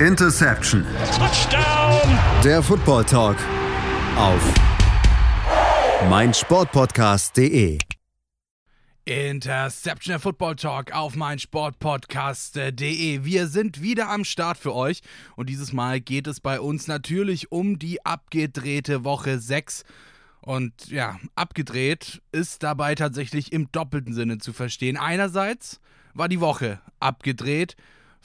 Interception. Touchdown. Der Football Talk auf meinsportpodcast.de. Interception der Football Talk auf meinsportpodcast.de. Wir sind wieder am Start für euch und dieses Mal geht es bei uns natürlich um die abgedrehte Woche 6. Und ja, abgedreht ist dabei tatsächlich im doppelten Sinne zu verstehen. Einerseits war die Woche abgedreht,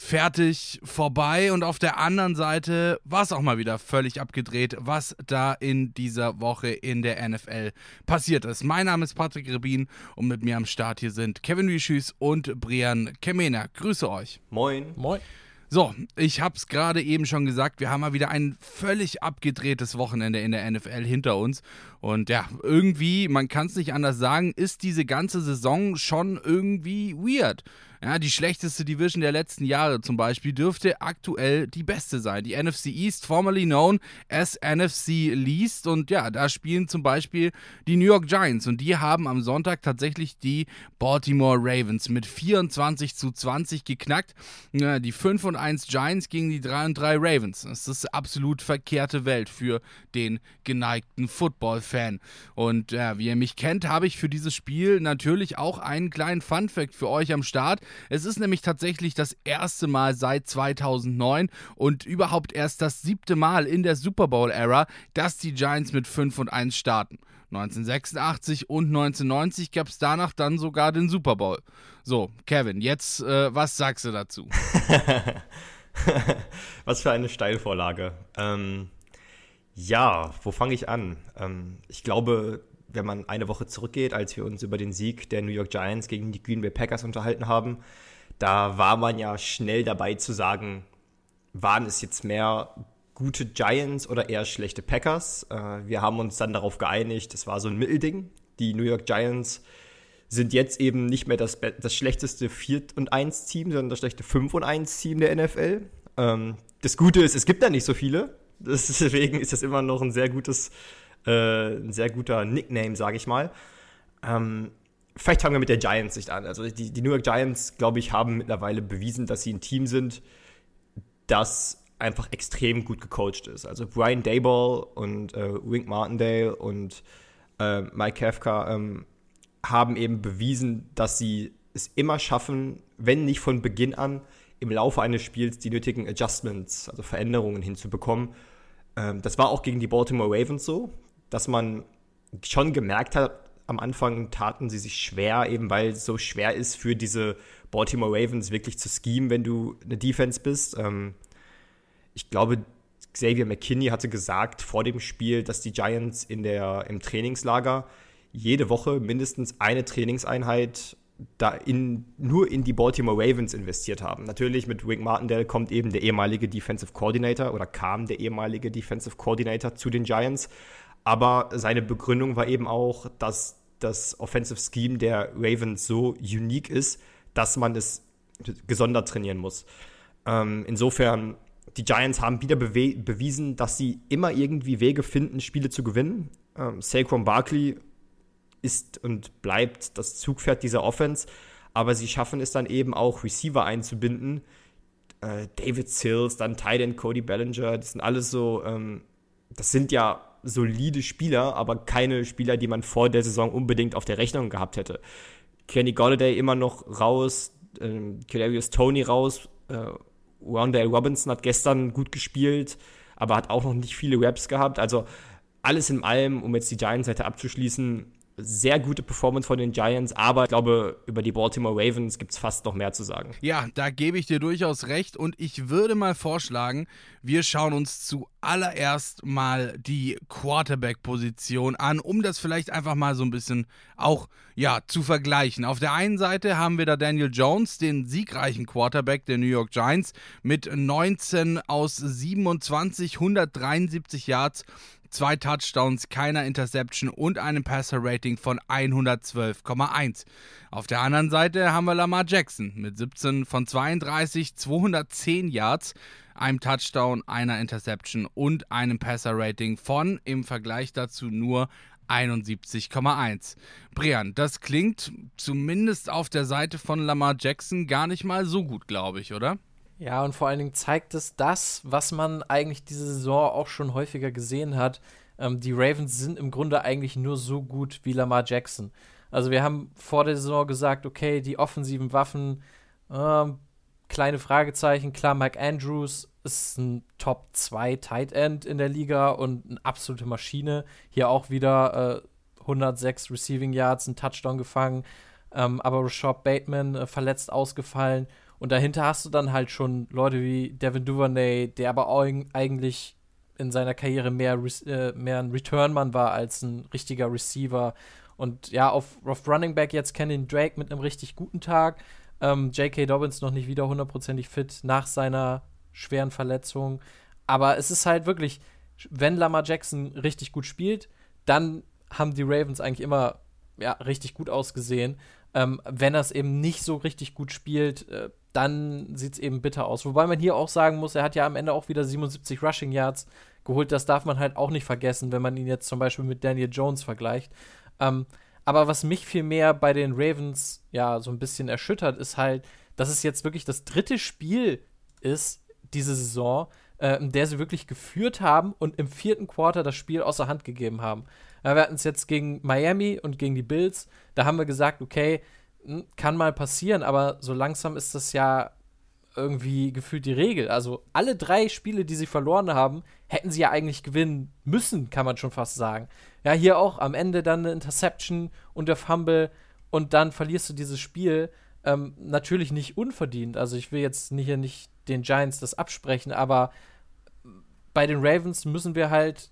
fertig, vorbei und auf der anderen Seite war es auch mal wieder völlig abgedreht, was da in dieser Woche in der NFL passiert ist. Mein Name ist Patrick Rebin und mit mir am Start hier sind Kevin Wischüs und Brian Kemena. Grüße euch. Moin. Moin. So, ich habe es gerade eben schon gesagt, wir haben mal wieder ein völlig abgedrehtes Wochenende in der NFL hinter uns. Und ja, irgendwie, man kann es nicht anders sagen, ist diese ganze Saison schon irgendwie weird. Ja, die schlechteste Division der letzten Jahre zum Beispiel dürfte aktuell die beste sein. Die NFC East, formerly known as NFC Least. Und ja, da spielen zum Beispiel die New York Giants. Und die haben am Sonntag tatsächlich die Baltimore Ravens mit 24 zu 20 geknackt. Ja, die 5 und 1 Giants gegen die 3 und 3 Ravens. Das ist absolut verkehrte Welt für den geneigten Football-Fan. Und ja, wie ihr mich kennt, habe ich für dieses Spiel natürlich auch einen kleinen Fun-Fact für euch am Start. Es ist nämlich tatsächlich das erste Mal seit 2009 und überhaupt erst das siebte Mal in der Super Bowl-Ära, dass die Giants mit 5 und 1 starten. 1986 und 1990 gab es danach dann sogar den Super Bowl. So, Kevin, jetzt äh, was sagst du dazu? was für eine Steilvorlage. Ähm, ja, wo fange ich an? Ähm, ich glaube, wenn man eine Woche zurückgeht, als wir uns über den Sieg der New York Giants gegen die Green Bay Packers unterhalten haben, da war man ja schnell dabei zu sagen, waren es jetzt mehr gute Giants oder eher schlechte Packers? Äh, wir haben uns dann darauf geeinigt, es war so ein Mittelding. Die New York Giants sind jetzt eben nicht mehr das, das schlechteste 4 und 1 Team, sondern das schlechte 5 und 1 Team der NFL. Ähm, das Gute ist, es gibt da nicht so viele. Deswegen ist das immer noch ein sehr gutes äh, ein sehr guter Nickname, sage ich mal. Ähm, vielleicht fangen wir mit der Giants-Sicht an. Also die, die New York Giants, glaube ich, haben mittlerweile bewiesen, dass sie ein Team sind, das einfach extrem gut gecoacht ist. Also Brian Dayball und äh, Wink Martindale und äh, Mike Kafka ähm, haben eben bewiesen, dass sie es immer schaffen, wenn nicht von Beginn an, im Laufe eines Spiels die nötigen Adjustments, also Veränderungen hinzubekommen. Ähm, das war auch gegen die Baltimore Ravens so dass man schon gemerkt hat, am Anfang taten sie sich schwer, eben weil es so schwer ist für diese Baltimore Ravens wirklich zu schemen, wenn du eine Defense bist. Ähm, ich glaube, Xavier McKinney hatte gesagt vor dem Spiel, dass die Giants in der, im Trainingslager jede Woche mindestens eine Trainingseinheit da in, nur in die Baltimore Ravens investiert haben. Natürlich mit Wink Martindale kommt eben der ehemalige Defensive Coordinator oder kam der ehemalige Defensive Coordinator zu den Giants. Aber seine Begründung war eben auch, dass das Offensive Scheme der Ravens so unique ist, dass man es gesondert trainieren muss. Ähm, insofern, die Giants haben wieder bewiesen, dass sie immer irgendwie Wege finden, Spiele zu gewinnen. Ähm, Saquon Barkley ist und bleibt das Zugpferd dieser Offense, aber sie schaffen es dann eben auch, Receiver einzubinden. Äh, David Sills, dann Titan Cody Bellinger, das sind alles so, ähm, das sind ja solide Spieler, aber keine Spieler, die man vor der Saison unbedingt auf der Rechnung gehabt hätte. Kenny Golladay immer noch raus, äh, Kadarius Tony raus, äh, Rondale Robinson hat gestern gut gespielt, aber hat auch noch nicht viele Raps gehabt. Also alles in allem, um jetzt die Giants-Seite abzuschließen, sehr gute Performance von den Giants, aber ich glaube, über die Baltimore Ravens gibt es fast noch mehr zu sagen. Ja, da gebe ich dir durchaus recht und ich würde mal vorschlagen, wir schauen uns zuallererst mal die Quarterback-Position an, um das vielleicht einfach mal so ein bisschen auch ja, zu vergleichen. Auf der einen Seite haben wir da Daniel Jones, den siegreichen Quarterback der New York Giants, mit 19 aus 27, 173 Yards zwei Touchdowns, keiner Interception und einem Passer-Rating von 112,1. Auf der anderen Seite haben wir Lamar Jackson mit 17 von 32, 210 Yards, einem Touchdown, einer Interception und einem Passer-Rating von im Vergleich dazu nur 71,1. Brian, das klingt zumindest auf der Seite von Lamar Jackson gar nicht mal so gut, glaube ich, oder? Ja, und vor allen Dingen zeigt es das, was man eigentlich diese Saison auch schon häufiger gesehen hat. Ähm, die Ravens sind im Grunde eigentlich nur so gut wie Lamar Jackson. Also wir haben vor der Saison gesagt, okay, die offensiven Waffen, äh, kleine Fragezeichen. Klar, Mike Andrews ist ein Top 2 Tight End in der Liga und eine absolute Maschine. Hier auch wieder äh, 106 Receiving Yards, ein Touchdown gefangen. Ähm, aber Rashad Bateman äh, verletzt ausgefallen. Und dahinter hast du dann halt schon Leute wie Devin Duvernay, der aber eigentlich in seiner Karriere mehr, äh, mehr ein Returnmann war als ein richtiger Receiver. Und ja, auf, auf Running Back jetzt Kenyon Drake mit einem richtig guten Tag. Ähm, J.K. Dobbins noch nicht wieder hundertprozentig fit nach seiner schweren Verletzung. Aber es ist halt wirklich, wenn Lamar Jackson richtig gut spielt, dann haben die Ravens eigentlich immer ja, richtig gut ausgesehen. Ähm, wenn er es eben nicht so richtig gut spielt, äh, dann sieht es eben bitter aus. Wobei man hier auch sagen muss, er hat ja am Ende auch wieder 77 Rushing Yards geholt. Das darf man halt auch nicht vergessen, wenn man ihn jetzt zum Beispiel mit Daniel Jones vergleicht. Ähm, aber was mich viel mehr bei den Ravens ja so ein bisschen erschüttert, ist halt, dass es jetzt wirklich das dritte Spiel ist, diese Saison, äh, in der sie wirklich geführt haben und im vierten Quarter das Spiel außer Hand gegeben haben. Ja, wir hatten es jetzt gegen Miami und gegen die Bills. Da haben wir gesagt, okay, hm, kann mal passieren, aber so langsam ist das ja irgendwie gefühlt die Regel. Also alle drei Spiele, die sie verloren haben, hätten sie ja eigentlich gewinnen müssen, kann man schon fast sagen. Ja, hier auch am Ende dann eine Interception und der Fumble und dann verlierst du dieses Spiel. Ähm, natürlich nicht unverdient. Also ich will jetzt hier nicht den Giants das absprechen, aber bei den Ravens müssen wir halt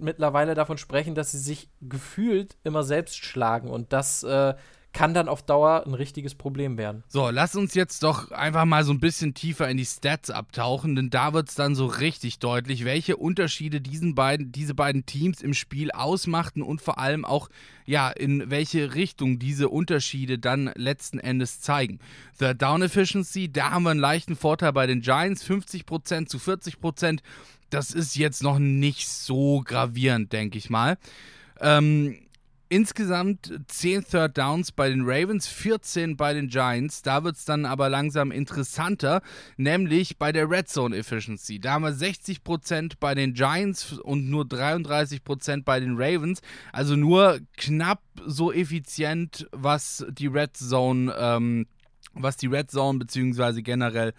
mittlerweile davon sprechen, dass sie sich gefühlt immer selbst schlagen und das äh, kann dann auf Dauer ein richtiges Problem werden. So, lass uns jetzt doch einfach mal so ein bisschen tiefer in die Stats abtauchen, denn da wird es dann so richtig deutlich, welche Unterschiede diesen beiden, diese beiden Teams im Spiel ausmachten und vor allem auch, ja, in welche Richtung diese Unterschiede dann letzten Endes zeigen. The Down Efficiency, da haben wir einen leichten Vorteil bei den Giants, 50% zu 40%. Das ist jetzt noch nicht so gravierend, denke ich mal. Ähm, Insgesamt 10 Third Downs bei den Ravens, 14 bei den Giants. Da wird es dann aber langsam interessanter, nämlich bei der Red Zone Efficiency. Da haben wir 60% bei den Giants und nur 33% bei den Ravens. Also nur knapp so effizient, was die Red Zone, ähm, was die Red Zone beziehungsweise generell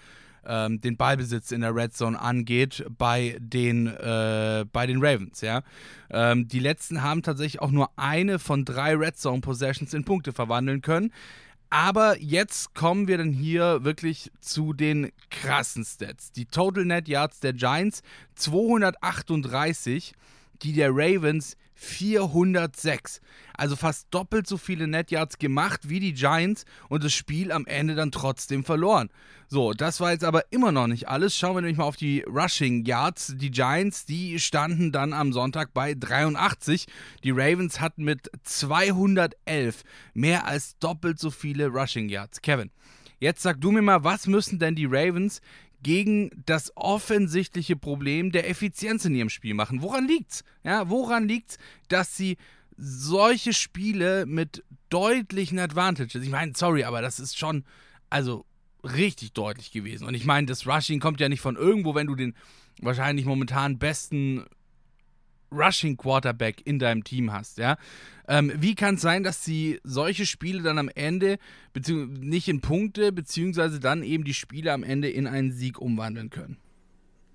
ähm, den Ballbesitz in der Red Zone angeht bei den, äh, bei den Ravens. Ja? Ähm, die letzten haben tatsächlich auch nur eine von drei Red Zone Possessions in Punkte verwandeln können. Aber jetzt kommen wir dann hier wirklich zu den krassen Stats. Die Total Net Yards der Giants 238, die der Ravens 406. Also fast doppelt so viele Netyards gemacht wie die Giants und das Spiel am Ende dann trotzdem verloren. So, das war jetzt aber immer noch nicht alles. Schauen wir nämlich mal auf die Rushing Yards. Die Giants, die standen dann am Sonntag bei 83. Die Ravens hatten mit 211 mehr als doppelt so viele Rushing Yards. Kevin, jetzt sag du mir mal, was müssen denn die Ravens gegen das offensichtliche Problem der Effizienz in ihrem Spiel machen. Woran liegt's? Ja, woran liegt's, dass sie solche Spiele mit deutlichen Advantages, ich meine, sorry, aber das ist schon, also richtig deutlich gewesen. Und ich meine, das Rushing kommt ja nicht von irgendwo, wenn du den wahrscheinlich momentan besten Rushing Quarterback in deinem Team hast, ja. Ähm, wie kann es sein, dass sie solche Spiele dann am Ende nicht in Punkte, beziehungsweise dann eben die Spiele am Ende in einen Sieg umwandeln können?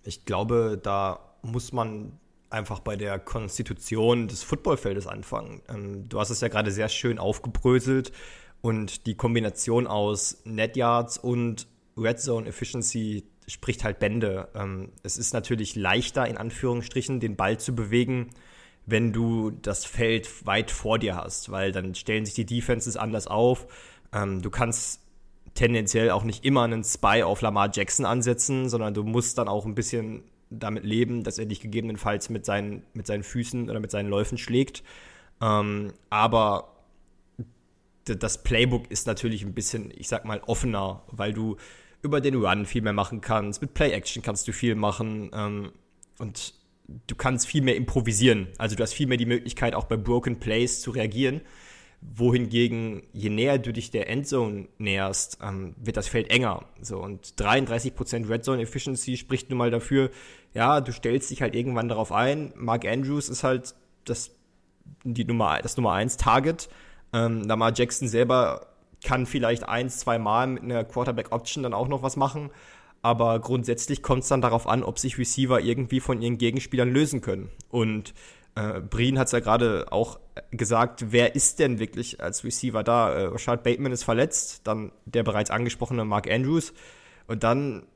Ich glaube, da muss man einfach bei der Konstitution des Footballfeldes anfangen. Ähm, du hast es ja gerade sehr schön aufgebröselt und die Kombination aus Net Yards und Red Zone Efficiency spricht halt Bände. Ähm, es ist natürlich leichter, in Anführungsstrichen, den Ball zu bewegen, wenn du das Feld weit vor dir hast, weil dann stellen sich die Defenses anders auf. Ähm, du kannst tendenziell auch nicht immer einen Spy auf Lamar Jackson ansetzen, sondern du musst dann auch ein bisschen damit leben, dass er dich gegebenenfalls mit seinen, mit seinen Füßen oder mit seinen Läufen schlägt. Ähm, aber das Playbook ist natürlich ein bisschen, ich sag mal, offener, weil du über den Run viel mehr machen kannst. Mit Play-Action kannst du viel machen. Ähm, und du kannst viel mehr improvisieren. Also du hast viel mehr die Möglichkeit, auch bei Broken Plays zu reagieren. wohingegen, je näher du dich der Endzone näherst, ähm, wird das Feld enger. So, und 33% Red Zone Efficiency spricht nun mal dafür, ja, du stellst dich halt irgendwann darauf ein. Mark Andrews ist halt das, die Nummer, das Nummer 1 Target. Ähm, Lamar Jackson selber kann vielleicht eins, zwei Mal mit einer Quarterback Option dann auch noch was machen. Aber grundsätzlich kommt es dann darauf an, ob sich Receiver irgendwie von ihren Gegenspielern lösen können. Und äh, Breen hat es ja gerade auch gesagt, wer ist denn wirklich als Receiver da? Äh, Rashad Bateman ist verletzt, dann der bereits angesprochene Mark Andrews und dann,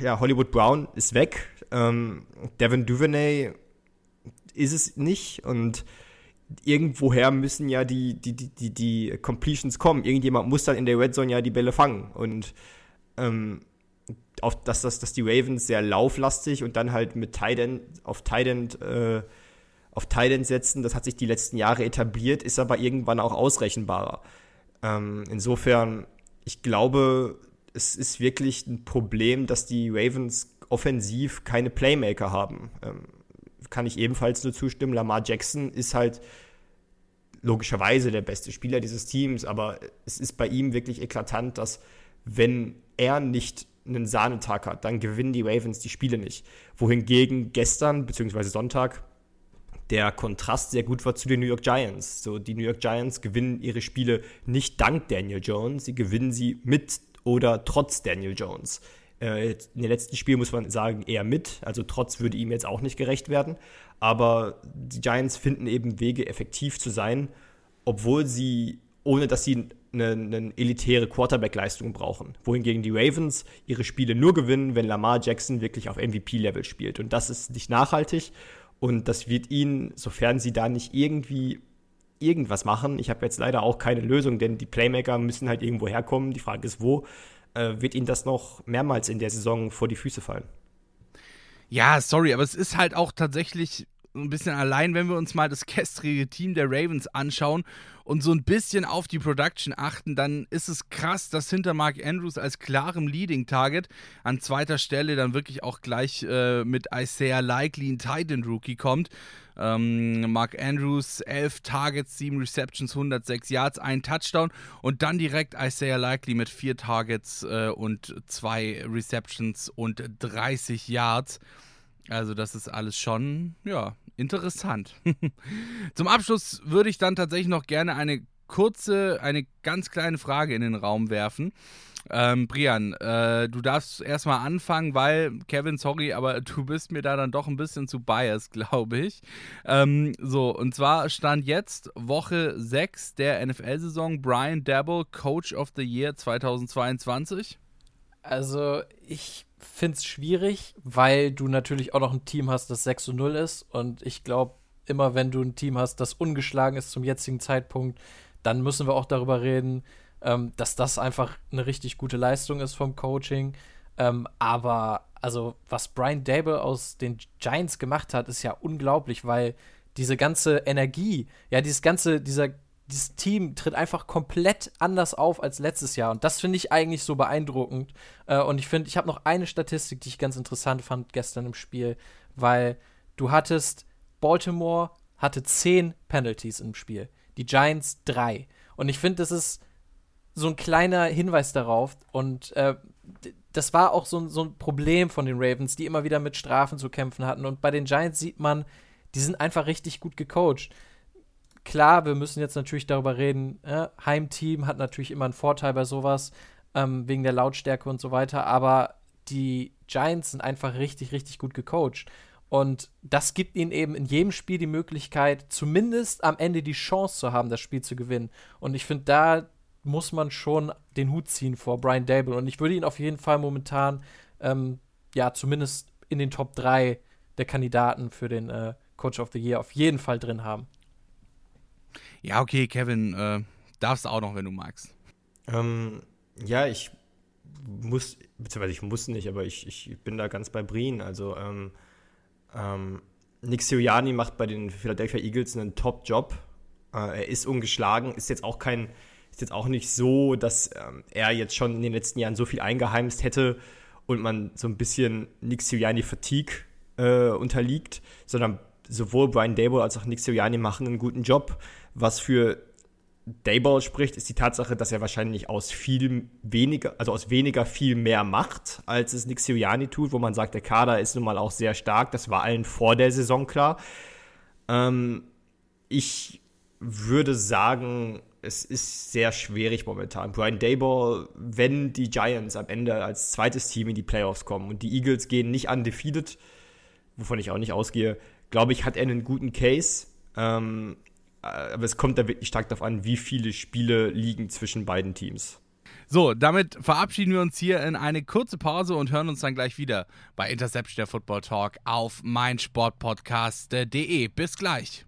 ja, Hollywood Brown ist weg, ähm, Devin Duvernay ist es nicht und irgendwoher müssen ja die, die, die, die, die Completions kommen. Irgendjemand muss dann in der Red Zone ja die Bälle fangen und ähm, auf, dass, dass, dass die Ravens sehr lauflastig und dann halt mit Tight auf Tight äh, auf Thailand setzen. Das hat sich die letzten Jahre etabliert, ist aber irgendwann auch ausrechenbarer. Ähm, insofern, ich glaube, es ist wirklich ein Problem, dass die Ravens offensiv keine Playmaker haben. Ähm, kann ich ebenfalls nur zustimmen. Lamar Jackson ist halt logischerweise der beste Spieler dieses Teams, aber es ist bei ihm wirklich eklatant, dass wenn er nicht einen Sahnetag hat, dann gewinnen die Ravens die Spiele nicht. Wohingegen gestern, beziehungsweise Sonntag, der Kontrast sehr gut war zu den New York Giants. So, die New York Giants gewinnen ihre Spiele nicht dank Daniel Jones, sie gewinnen sie mit oder trotz Daniel Jones. Äh, in den letzten Spielen muss man sagen, eher mit, also trotz würde ihm jetzt auch nicht gerecht werden. Aber die Giants finden eben Wege, effektiv zu sein, obwohl sie, ohne dass sie eine, eine elitäre Quarterback-Leistung brauchen. Wohingegen die Ravens ihre Spiele nur gewinnen, wenn Lamar Jackson wirklich auf MVP-Level spielt. Und das ist nicht nachhaltig. Und das wird ihnen, sofern sie da nicht irgendwie irgendwas machen, ich habe jetzt leider auch keine Lösung, denn die Playmaker müssen halt irgendwo herkommen, die Frage ist wo, wird ihnen das noch mehrmals in der Saison vor die Füße fallen. Ja, sorry, aber es ist halt auch tatsächlich ein bisschen allein, wenn wir uns mal das gestrige Team der Ravens anschauen und so ein bisschen auf die Production achten, dann ist es krass, dass hinter Mark Andrews als klarem Leading Target an zweiter Stelle dann wirklich auch gleich äh, mit Isaiah Likely ein Titan Rookie kommt. Ähm, Mark Andrews, 11 Targets, 7 Receptions, 106 Yards, ein Touchdown und dann direkt Isaiah Likely mit 4 Targets äh, und 2 Receptions und 30 Yards. Also das ist alles schon, ja, interessant. Zum Abschluss würde ich dann tatsächlich noch gerne eine kurze, eine ganz kleine Frage in den Raum werfen. Ähm, Brian, äh, du darfst erstmal anfangen, weil, Kevin, sorry, aber du bist mir da dann doch ein bisschen zu biased, glaube ich. Ähm, so, und zwar stand jetzt Woche 6 der NFL-Saison Brian Dabble, Coach of the Year 2022. Also, ich finde es schwierig, weil du natürlich auch noch ein Team hast, das 6 zu 0 ist. Und ich glaube, immer wenn du ein Team hast, das ungeschlagen ist zum jetzigen Zeitpunkt, dann müssen wir auch darüber reden, ähm, dass das einfach eine richtig gute Leistung ist vom Coaching. Ähm, aber also, was Brian Dable aus den Giants gemacht hat, ist ja unglaublich, weil diese ganze Energie, ja, dieses ganze, dieser dieses Team tritt einfach komplett anders auf als letztes Jahr. Und das finde ich eigentlich so beeindruckend. Äh, und ich finde, ich habe noch eine Statistik, die ich ganz interessant fand gestern im Spiel, weil du hattest, Baltimore hatte zehn Penalties im Spiel, die Giants drei. Und ich finde, das ist so ein kleiner Hinweis darauf. Und äh, das war auch so, so ein Problem von den Ravens, die immer wieder mit Strafen zu kämpfen hatten. Und bei den Giants sieht man, die sind einfach richtig gut gecoacht klar, wir müssen jetzt natürlich darüber reden, äh, Heimteam hat natürlich immer einen Vorteil bei sowas, ähm, wegen der Lautstärke und so weiter, aber die Giants sind einfach richtig, richtig gut gecoacht. Und das gibt ihnen eben in jedem Spiel die Möglichkeit, zumindest am Ende die Chance zu haben, das Spiel zu gewinnen. Und ich finde, da muss man schon den Hut ziehen vor Brian Dable. Und ich würde ihn auf jeden Fall momentan, ähm, ja, zumindest in den Top 3 der Kandidaten für den äh, Coach of the Year auf jeden Fall drin haben. Ja, okay, Kevin, äh, darfst auch noch, wenn du magst. Ähm, ja, ich muss, beziehungsweise ich muss nicht, aber ich, ich bin da ganz bei Breen. Also, ähm, ähm, Nick Sirianni macht bei den Philadelphia Eagles einen Top-Job. Äh, er ist ungeschlagen, ist jetzt auch kein, ist jetzt auch nicht so, dass ähm, er jetzt schon in den letzten Jahren so viel eingeheimst hätte und man so ein bisschen Nick Sirianni-Fatigue äh, unterliegt, sondern sowohl Brian Dable als auch Nick Sirianni machen einen guten Job was für Dayball spricht, ist die Tatsache, dass er wahrscheinlich aus viel weniger, also aus weniger viel mehr macht, als es Nick Sirianni tut, wo man sagt, der Kader ist nun mal auch sehr stark. Das war allen vor der Saison klar. Ähm, ich würde sagen, es ist sehr schwierig momentan. Brian Dayball, wenn die Giants am Ende als zweites Team in die Playoffs kommen und die Eagles gehen nicht undefeated, wovon ich auch nicht ausgehe, glaube ich, hat er einen guten Case. Ähm, aber es kommt da wirklich stark darauf an, wie viele Spiele liegen zwischen beiden Teams. So, damit verabschieden wir uns hier in eine kurze Pause und hören uns dann gleich wieder bei Interception der Football Talk auf meinsportpodcast.de. Bis gleich.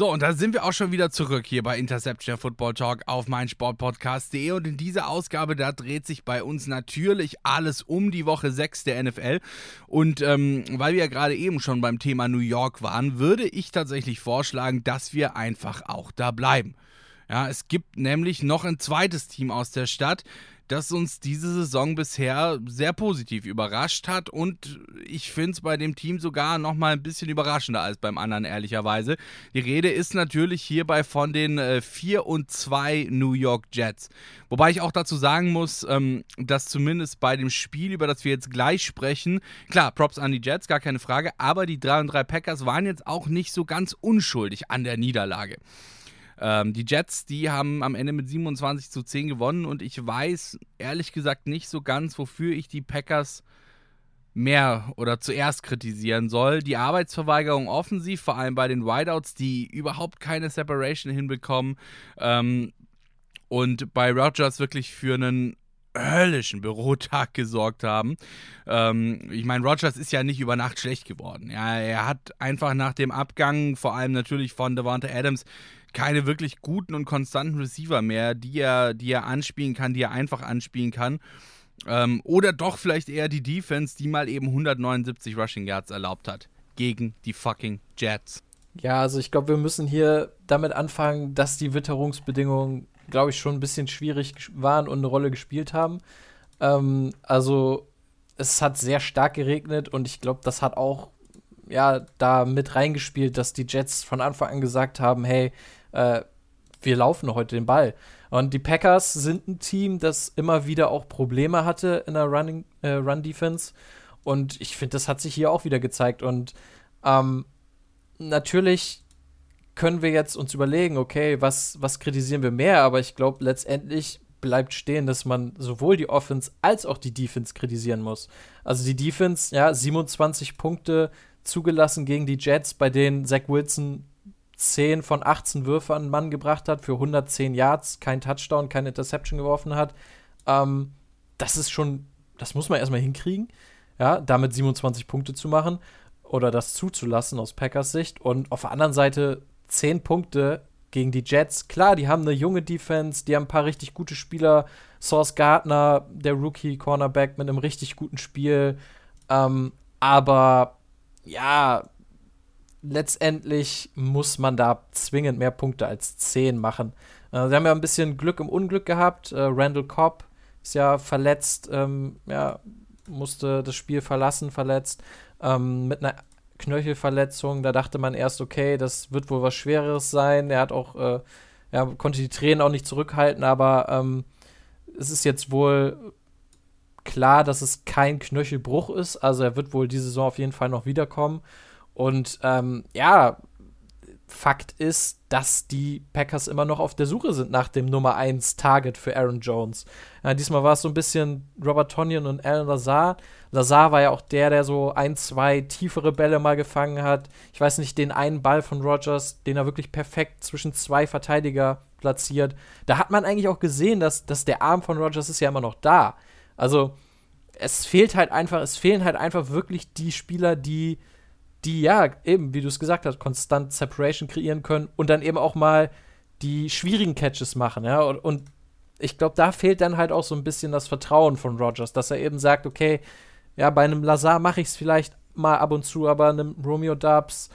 So, und da sind wir auch schon wieder zurück hier bei Interception Football Talk auf meinsportpodcast.de und in dieser Ausgabe, da dreht sich bei uns natürlich alles um die Woche 6 der NFL und ähm, weil wir ja gerade eben schon beim Thema New York waren, würde ich tatsächlich vorschlagen, dass wir einfach auch da bleiben. Ja, es gibt nämlich noch ein zweites Team aus der Stadt, das uns diese Saison bisher sehr positiv überrascht hat und ich finde es bei dem Team sogar noch mal ein bisschen überraschender als beim anderen, ehrlicherweise. Die Rede ist natürlich hierbei von den äh, 4 und 2 New York Jets. Wobei ich auch dazu sagen muss, ähm, dass zumindest bei dem Spiel, über das wir jetzt gleich sprechen, klar, Props an die Jets, gar keine Frage, aber die 3 und 3 Packers waren jetzt auch nicht so ganz unschuldig an der Niederlage. Ähm, die Jets, die haben am Ende mit 27 zu 10 gewonnen und ich weiß ehrlich gesagt nicht so ganz, wofür ich die Packers mehr oder zuerst kritisieren soll. Die Arbeitsverweigerung offensiv, vor allem bei den Wideouts, die überhaupt keine Separation hinbekommen. Ähm, und bei Rogers wirklich für einen höllischen Bürotag gesorgt haben. Ähm, ich meine, Rogers ist ja nicht über Nacht schlecht geworden. Ja, er hat einfach nach dem Abgang, vor allem natürlich von Devonta Adams, keine wirklich guten und konstanten Receiver mehr, die er, die er anspielen kann, die er einfach anspielen kann. Ähm, oder doch vielleicht eher die Defense, die mal eben 179 Rushing Yards erlaubt hat. Gegen die fucking Jets. Ja, also ich glaube, wir müssen hier damit anfangen, dass die Witterungsbedingungen, glaube ich, schon ein bisschen schwierig waren und eine Rolle gespielt haben. Ähm, also es hat sehr stark geregnet und ich glaube, das hat auch ja da mit reingespielt, dass die Jets von Anfang an gesagt haben, hey, äh, wir laufen heute den Ball. Und die Packers sind ein Team, das immer wieder auch Probleme hatte in der Running, äh, Run-Defense. Und ich finde, das hat sich hier auch wieder gezeigt. Und ähm, natürlich können wir jetzt uns überlegen, okay, was, was kritisieren wir mehr? Aber ich glaube, letztendlich bleibt stehen, dass man sowohl die Offense als auch die Defense kritisieren muss. Also die Defense, ja, 27 Punkte zugelassen gegen die Jets, bei denen Zach Wilson 10 von 18 Würfe an den Mann gebracht hat für 110 Yards, kein Touchdown, keine Interception geworfen hat. Ähm, das ist schon, das muss man erstmal hinkriegen, ja, damit 27 Punkte zu machen oder das zuzulassen aus Packers Sicht. Und auf der anderen Seite 10 Punkte gegen die Jets. Klar, die haben eine junge Defense, die haben ein paar richtig gute Spieler. Source Gardner, der Rookie-Cornerback mit einem richtig guten Spiel. Ähm, aber ja, letztendlich muss man da zwingend mehr Punkte als 10 machen. Äh, sie haben ja ein bisschen Glück im Unglück gehabt. Äh, Randall Cobb ist ja verletzt, ähm, ja, musste das Spiel verlassen, verletzt. Ähm, mit einer Knöchelverletzung, da dachte man erst, okay, das wird wohl was Schwereres sein. Er hat auch, äh, ja, konnte die Tränen auch nicht zurückhalten, aber ähm, es ist jetzt wohl klar, dass es kein Knöchelbruch ist. Also er wird wohl diese Saison auf jeden Fall noch wiederkommen. Und ähm, ja, Fakt ist, dass die Packers immer noch auf der Suche sind nach dem Nummer 1 Target für Aaron Jones. Ja, diesmal war es so ein bisschen Robert Tonyan und Alan Lazar. Lazar war ja auch der, der so ein, zwei tiefere Bälle mal gefangen hat. Ich weiß nicht, den einen Ball von Rogers, den er wirklich perfekt zwischen zwei Verteidiger platziert. Da hat man eigentlich auch gesehen, dass, dass der Arm von Rogers ist ja immer noch da. Also es fehlt halt einfach, es fehlen halt einfach wirklich die Spieler, die die ja eben, wie du es gesagt hast, konstant Separation kreieren können und dann eben auch mal die schwierigen Catches machen, ja. Und, und ich glaube, da fehlt dann halt auch so ein bisschen das Vertrauen von Rogers, dass er eben sagt, okay, ja, bei einem Lazar mache ich es vielleicht mal ab und zu, aber einem Romeo Dubs,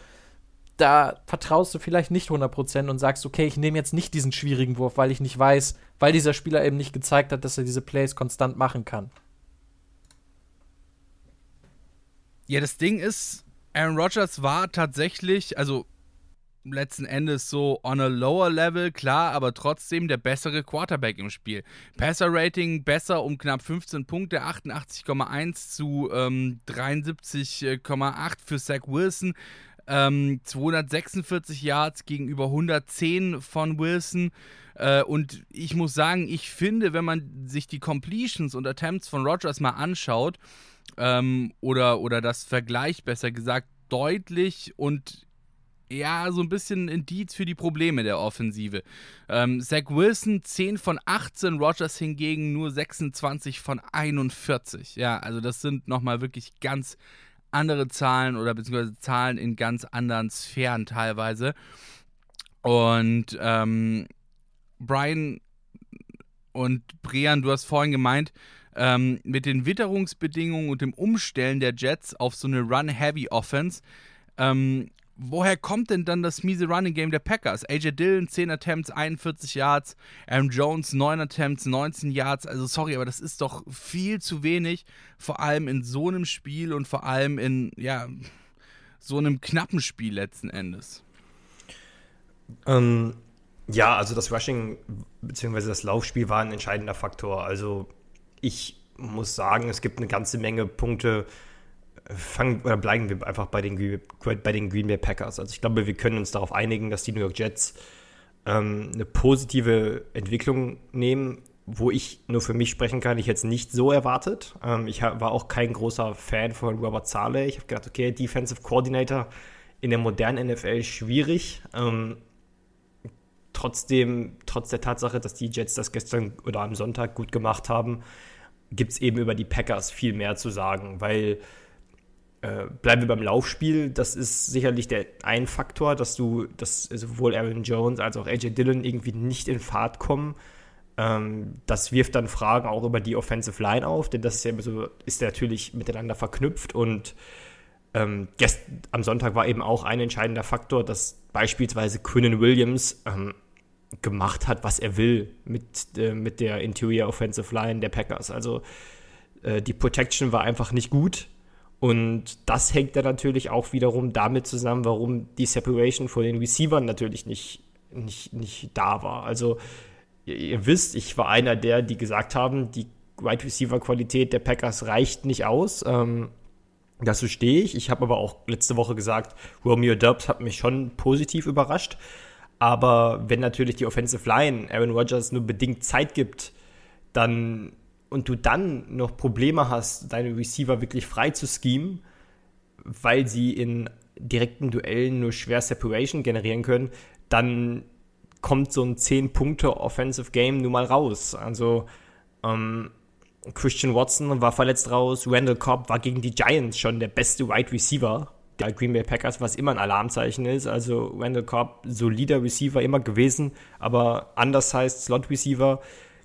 da vertraust du vielleicht nicht 100% und sagst, okay, ich nehme jetzt nicht diesen schwierigen Wurf, weil ich nicht weiß, weil dieser Spieler eben nicht gezeigt hat, dass er diese Plays konstant machen kann. Ja, das Ding ist, Aaron Rodgers war tatsächlich, also letzten Endes so on a lower level, klar, aber trotzdem der bessere Quarterback im Spiel. Passer-Rating besser um knapp 15 Punkte, 88,1 zu ähm, 73,8 für Zach Wilson. Ähm, 246 Yards gegenüber 110 von Wilson. Äh, und ich muss sagen, ich finde, wenn man sich die Completions und Attempts von Rodgers mal anschaut, ähm, oder, oder das Vergleich besser gesagt deutlich und ja, so ein bisschen Indiz für die Probleme der Offensive. Ähm, Zach Wilson 10 von 18, Rogers hingegen nur 26 von 41. Ja, also das sind nochmal wirklich ganz andere Zahlen oder beziehungsweise Zahlen in ganz anderen Sphären teilweise. Und ähm, Brian und Brian, du hast vorhin gemeint, ähm, mit den Witterungsbedingungen und dem Umstellen der Jets auf so eine Run-Heavy-Offense. Ähm, woher kommt denn dann das miese Running Game der Packers? AJ Dillon 10 Attempts, 41 Yards, Aaron Jones 9 Attempts, 19 Yards. Also sorry, aber das ist doch viel zu wenig, vor allem in so einem Spiel und vor allem in ja so einem knappen Spiel letzten Endes. Ähm, ja, also das Rushing bzw. das Laufspiel war ein entscheidender Faktor. Also ich muss sagen, es gibt eine ganze Menge Punkte. Fangen oder bleiben wir einfach bei den, bei den Green Bay Packers. Also ich glaube, wir können uns darauf einigen, dass die New York Jets ähm, eine positive Entwicklung nehmen, wo ich nur für mich sprechen kann. Ich es nicht so erwartet. Ähm, ich war auch kein großer Fan von Robert Saleh. Ich habe gedacht, okay, Defensive Coordinator in der modernen NFL schwierig. Ähm, trotzdem, trotz der Tatsache, dass die Jets das gestern oder am Sonntag gut gemacht haben, gibt es eben über die Packers viel mehr zu sagen, weil äh, bleiben wir beim Laufspiel, das ist sicherlich der ein Faktor, dass du, dass sowohl Aaron Jones als auch AJ Dillon irgendwie nicht in Fahrt kommen. Ähm, das wirft dann Fragen auch über die Offensive Line auf, denn das ist ja so, ist natürlich miteinander verknüpft und ähm, gest, am Sonntag war eben auch ein entscheidender Faktor, dass beispielsweise Quinnen Williams ähm, gemacht hat, was er will mit, äh, mit der Interior Offensive Line der Packers. Also äh, die Protection war einfach nicht gut. Und das hängt dann natürlich auch wiederum damit zusammen, warum die Separation vor den Receivern natürlich nicht, nicht, nicht da war. Also ihr, ihr wisst, ich war einer der, die gesagt haben, die Wide Receiver Qualität der Packers reicht nicht aus. Ähm, dazu stehe ich. Ich habe aber auch letzte Woche gesagt, Romeo Dubs hat mich schon positiv überrascht. Aber wenn natürlich die Offensive Line Aaron Rodgers nur bedingt Zeit gibt, dann und du dann noch Probleme hast, deine Receiver wirklich frei zu schemen, weil sie in direkten Duellen nur schwer Separation generieren können, dann kommt so ein 10-Punkte Offensive Game nun mal raus. Also ähm, Christian Watson war verletzt raus, Randall Cobb war gegen die Giants schon der beste Wide Receiver der Green Bay Packers, was immer ein Alarmzeichen ist. Also Randall Cobb, solider Receiver immer gewesen, aber anders heißt Slot Receiver,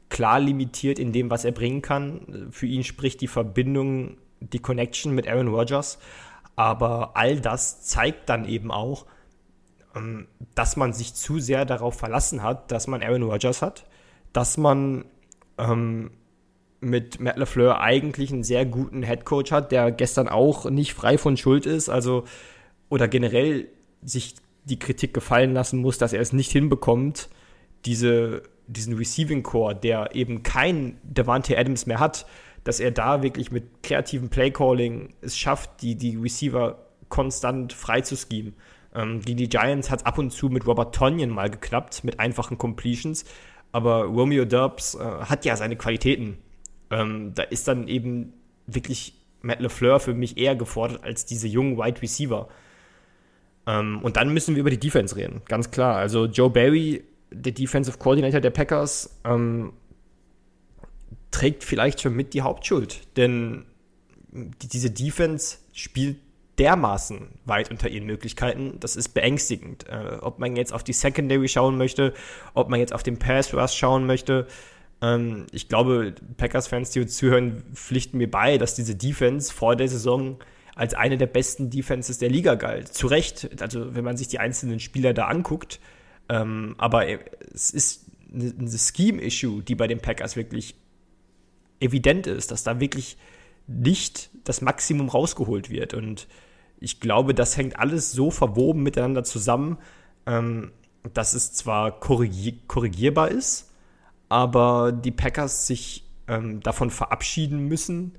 klar limitiert in dem, was er bringen kann. Für ihn spricht die Verbindung, die Connection mit Aaron Rodgers. Aber all das zeigt dann eben auch, ähm, dass man sich zu sehr darauf verlassen hat, dass man Aaron Rodgers hat, dass man ähm, mit Matt LeFleur eigentlich einen sehr guten Headcoach hat, der gestern auch nicht frei von Schuld ist, also oder generell sich die Kritik gefallen lassen muss, dass er es nicht hinbekommt, diese, diesen Receiving Core, der eben kein Devante Adams mehr hat, dass er da wirklich mit kreativem Playcalling es schafft, die, die Receiver konstant frei zu schemen. Ähm, gegen die Giants hat es ab und zu mit Robert Tonyan mal geklappt, mit einfachen Completions. Aber Romeo Dubs äh, hat ja seine Qualitäten. Ähm, da ist dann eben wirklich Matt LeFleur für mich eher gefordert als diese jungen Wide Receiver. Ähm, und dann müssen wir über die Defense reden, ganz klar. Also Joe Barry, der Defensive Coordinator der Packers, ähm, trägt vielleicht schon mit die Hauptschuld. Denn diese Defense spielt dermaßen weit unter ihren Möglichkeiten. Das ist beängstigend. Äh, ob man jetzt auf die Secondary schauen möchte, ob man jetzt auf den Pass Rush schauen möchte. Ähm, ich glaube, Packers-Fans, die uns zuhören, pflichten mir bei, dass diese Defense vor der Saison als eine der besten Defenses der Liga galt. Zu Recht, also wenn man sich die einzelnen Spieler da anguckt. Ähm, aber es ist eine Scheme-Issue, die bei den Packers wirklich evident ist, dass da wirklich nicht das Maximum rausgeholt wird. Und ich glaube, das hängt alles so verwoben miteinander zusammen, ähm, dass es zwar korrigier korrigierbar ist, aber die Packers sich ähm, davon verabschieden müssen,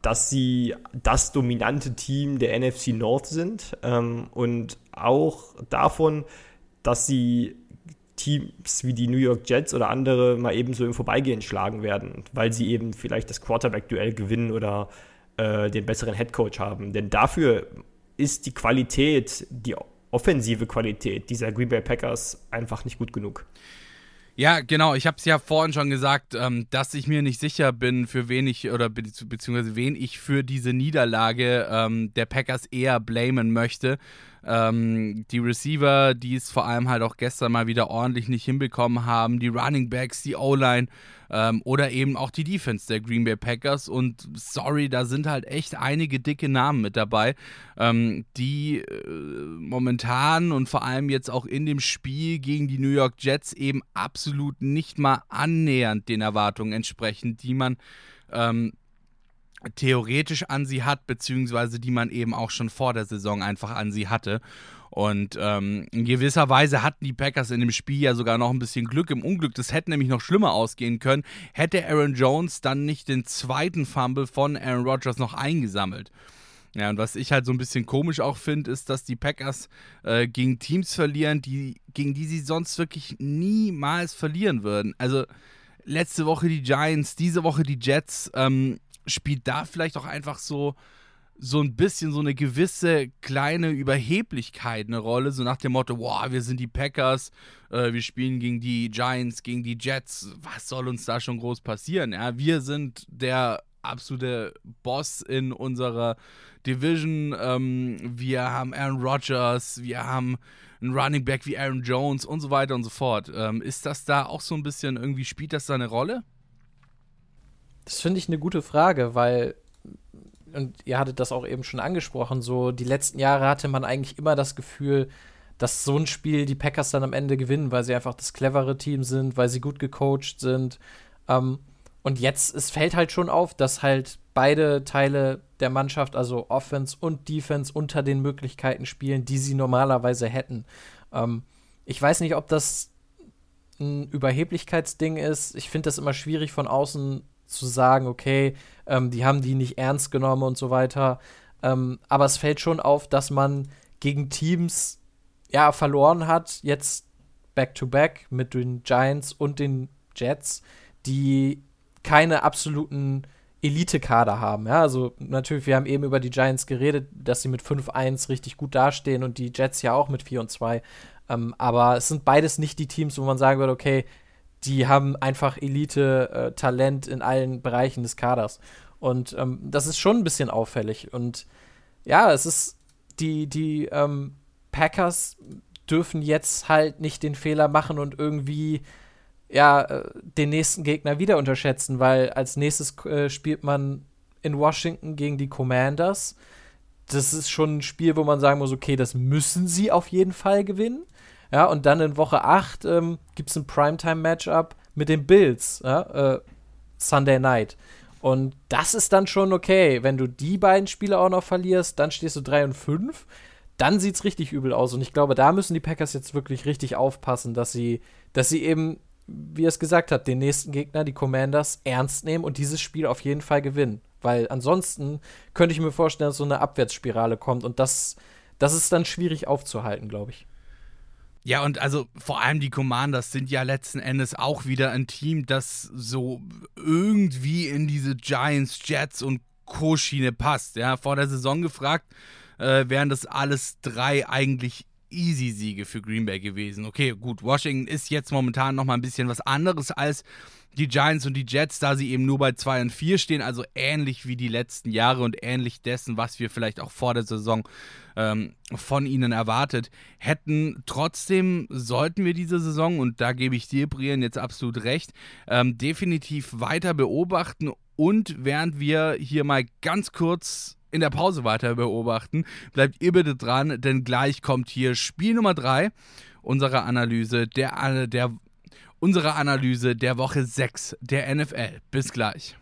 dass sie das dominante Team der NFC North sind ähm, und auch davon, dass sie Teams wie die New York Jets oder andere mal eben so im Vorbeigehen schlagen werden, weil sie eben vielleicht das Quarterback-Duell gewinnen oder äh, den besseren Headcoach haben. Denn dafür ist die Qualität, die offensive Qualität dieser Green Bay Packers einfach nicht gut genug. Ja, genau. Ich habe es ja vorhin schon gesagt, ähm, dass ich mir nicht sicher bin, für wen ich oder be beziehungsweise wen ich für diese Niederlage ähm, der Packers eher blamen möchte. Ähm, die Receiver, die es vor allem halt auch gestern mal wieder ordentlich nicht hinbekommen haben, die Running Backs, die O-Line ähm, oder eben auch die Defense der Green Bay Packers. Und sorry, da sind halt echt einige dicke Namen mit dabei, ähm, die äh, momentan und vor allem jetzt auch in dem Spiel gegen die New York Jets eben absolut nicht mal annähernd den Erwartungen entsprechen, die man ähm, theoretisch an sie hat, beziehungsweise die man eben auch schon vor der Saison einfach an sie hatte. Und ähm, in gewisser Weise hatten die Packers in dem Spiel ja sogar noch ein bisschen Glück im Unglück. Das hätte nämlich noch schlimmer ausgehen können, hätte Aaron Jones dann nicht den zweiten Fumble von Aaron Rodgers noch eingesammelt. Ja, und was ich halt so ein bisschen komisch auch finde, ist, dass die Packers äh, gegen Teams verlieren, die, gegen die sie sonst wirklich niemals verlieren würden. Also letzte Woche die Giants, diese Woche die Jets. Ähm, spielt da vielleicht auch einfach so, so ein bisschen so eine gewisse kleine Überheblichkeit eine Rolle, so nach dem Motto, wow, wir sind die Packers, äh, wir spielen gegen die Giants, gegen die Jets, was soll uns da schon groß passieren? Ja, wir sind der absolute Boss in unserer Division. Ähm, wir haben Aaron Rodgers, wir haben einen Running Back wie Aaron Jones und so weiter und so fort. Ähm, ist das da auch so ein bisschen irgendwie, spielt das da eine Rolle? Das finde ich eine gute Frage, weil, und ihr hattet das auch eben schon angesprochen, so die letzten Jahre hatte man eigentlich immer das Gefühl, dass so ein Spiel die Packers dann am Ende gewinnen, weil sie einfach das clevere Team sind, weil sie gut gecoacht sind. Ähm, und jetzt, es fällt halt schon auf, dass halt beide Teile der Mannschaft, also Offense und Defense, unter den Möglichkeiten spielen, die sie normalerweise hätten. Ähm, ich weiß nicht, ob das ein Überheblichkeitsding ist. Ich finde das immer schwierig von außen zu sagen, okay, ähm, die haben die nicht ernst genommen und so weiter. Ähm, aber es fällt schon auf, dass man gegen Teams ja verloren hat, jetzt back-to-back -back mit den Giants und den Jets, die keine absoluten Elite-Kader haben. Ja, also natürlich, wir haben eben über die Giants geredet, dass sie mit 5-1 richtig gut dastehen und die Jets ja auch mit 4 und 2. Ähm, aber es sind beides nicht die Teams, wo man sagen würde, okay, die haben einfach Elite-Talent äh, in allen Bereichen des Kaders. Und ähm, das ist schon ein bisschen auffällig. Und ja, es ist, die, die ähm, Packers dürfen jetzt halt nicht den Fehler machen und irgendwie ja, äh, den nächsten Gegner wieder unterschätzen, weil als nächstes äh, spielt man in Washington gegen die Commanders. Das ist schon ein Spiel, wo man sagen muss, okay, das müssen sie auf jeden Fall gewinnen. Ja, und dann in Woche 8 ähm, gibt es ein Primetime-Matchup mit den Bills, ja, äh, Sunday Night. Und das ist dann schon okay. Wenn du die beiden Spiele auch noch verlierst, dann stehst du 3 und 5. Dann sieht es richtig übel aus. Und ich glaube, da müssen die Packers jetzt wirklich richtig aufpassen, dass sie, dass sie eben, wie er es gesagt hat, den nächsten Gegner, die Commanders, ernst nehmen und dieses Spiel auf jeden Fall gewinnen. Weil ansonsten könnte ich mir vorstellen, dass so eine Abwärtsspirale kommt und das das ist dann schwierig aufzuhalten, glaube ich. Ja, und also vor allem die Commanders sind ja letzten Endes auch wieder ein Team, das so irgendwie in diese Giants, Jets und Co-Schiene passt. Ja, vor der Saison gefragt, äh, wären das alles drei eigentlich Easy-Siege für Green Bay gewesen. Okay, gut, Washington ist jetzt momentan nochmal ein bisschen was anderes als die Giants und die Jets, da sie eben nur bei 2 und 4 stehen, also ähnlich wie die letzten Jahre und ähnlich dessen, was wir vielleicht auch vor der Saison ähm, von ihnen erwartet hätten. Trotzdem sollten wir diese Saison, und da gebe ich dir, Brian, jetzt absolut recht, ähm, definitiv weiter beobachten und während wir hier mal ganz kurz in der Pause weiter beobachten. Bleibt ihr bitte dran, denn gleich kommt hier Spiel Nummer 3 unserer Analyse der, der, unserer Analyse der Woche 6 der NFL. Bis gleich.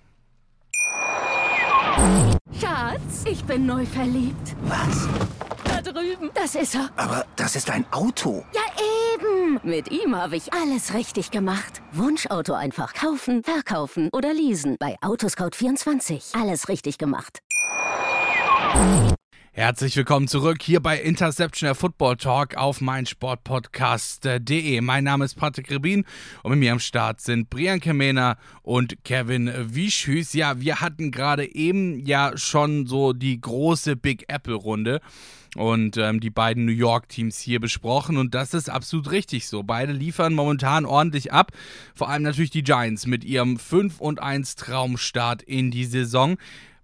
Schatz, ich bin neu verliebt. Was? Da drüben. Das ist er. Aber das ist ein Auto. Ja, eben. Mit ihm habe ich alles richtig gemacht. Wunschauto einfach kaufen, verkaufen oder leasen. Bei Autoscout24. Alles richtig gemacht. Herzlich willkommen zurück hier bei Interception der Football Talk auf meinsportpodcast.de. Mein Name ist Patrick Rebin und mit mir am Start sind Brian Kemena und Kevin Wieschüß. Ja, wir hatten gerade eben ja schon so die große Big Apple Runde und ähm, die beiden New York Teams hier besprochen und das ist absolut richtig so. Beide liefern momentan ordentlich ab, vor allem natürlich die Giants mit ihrem 5 und 1 Traumstart in die Saison.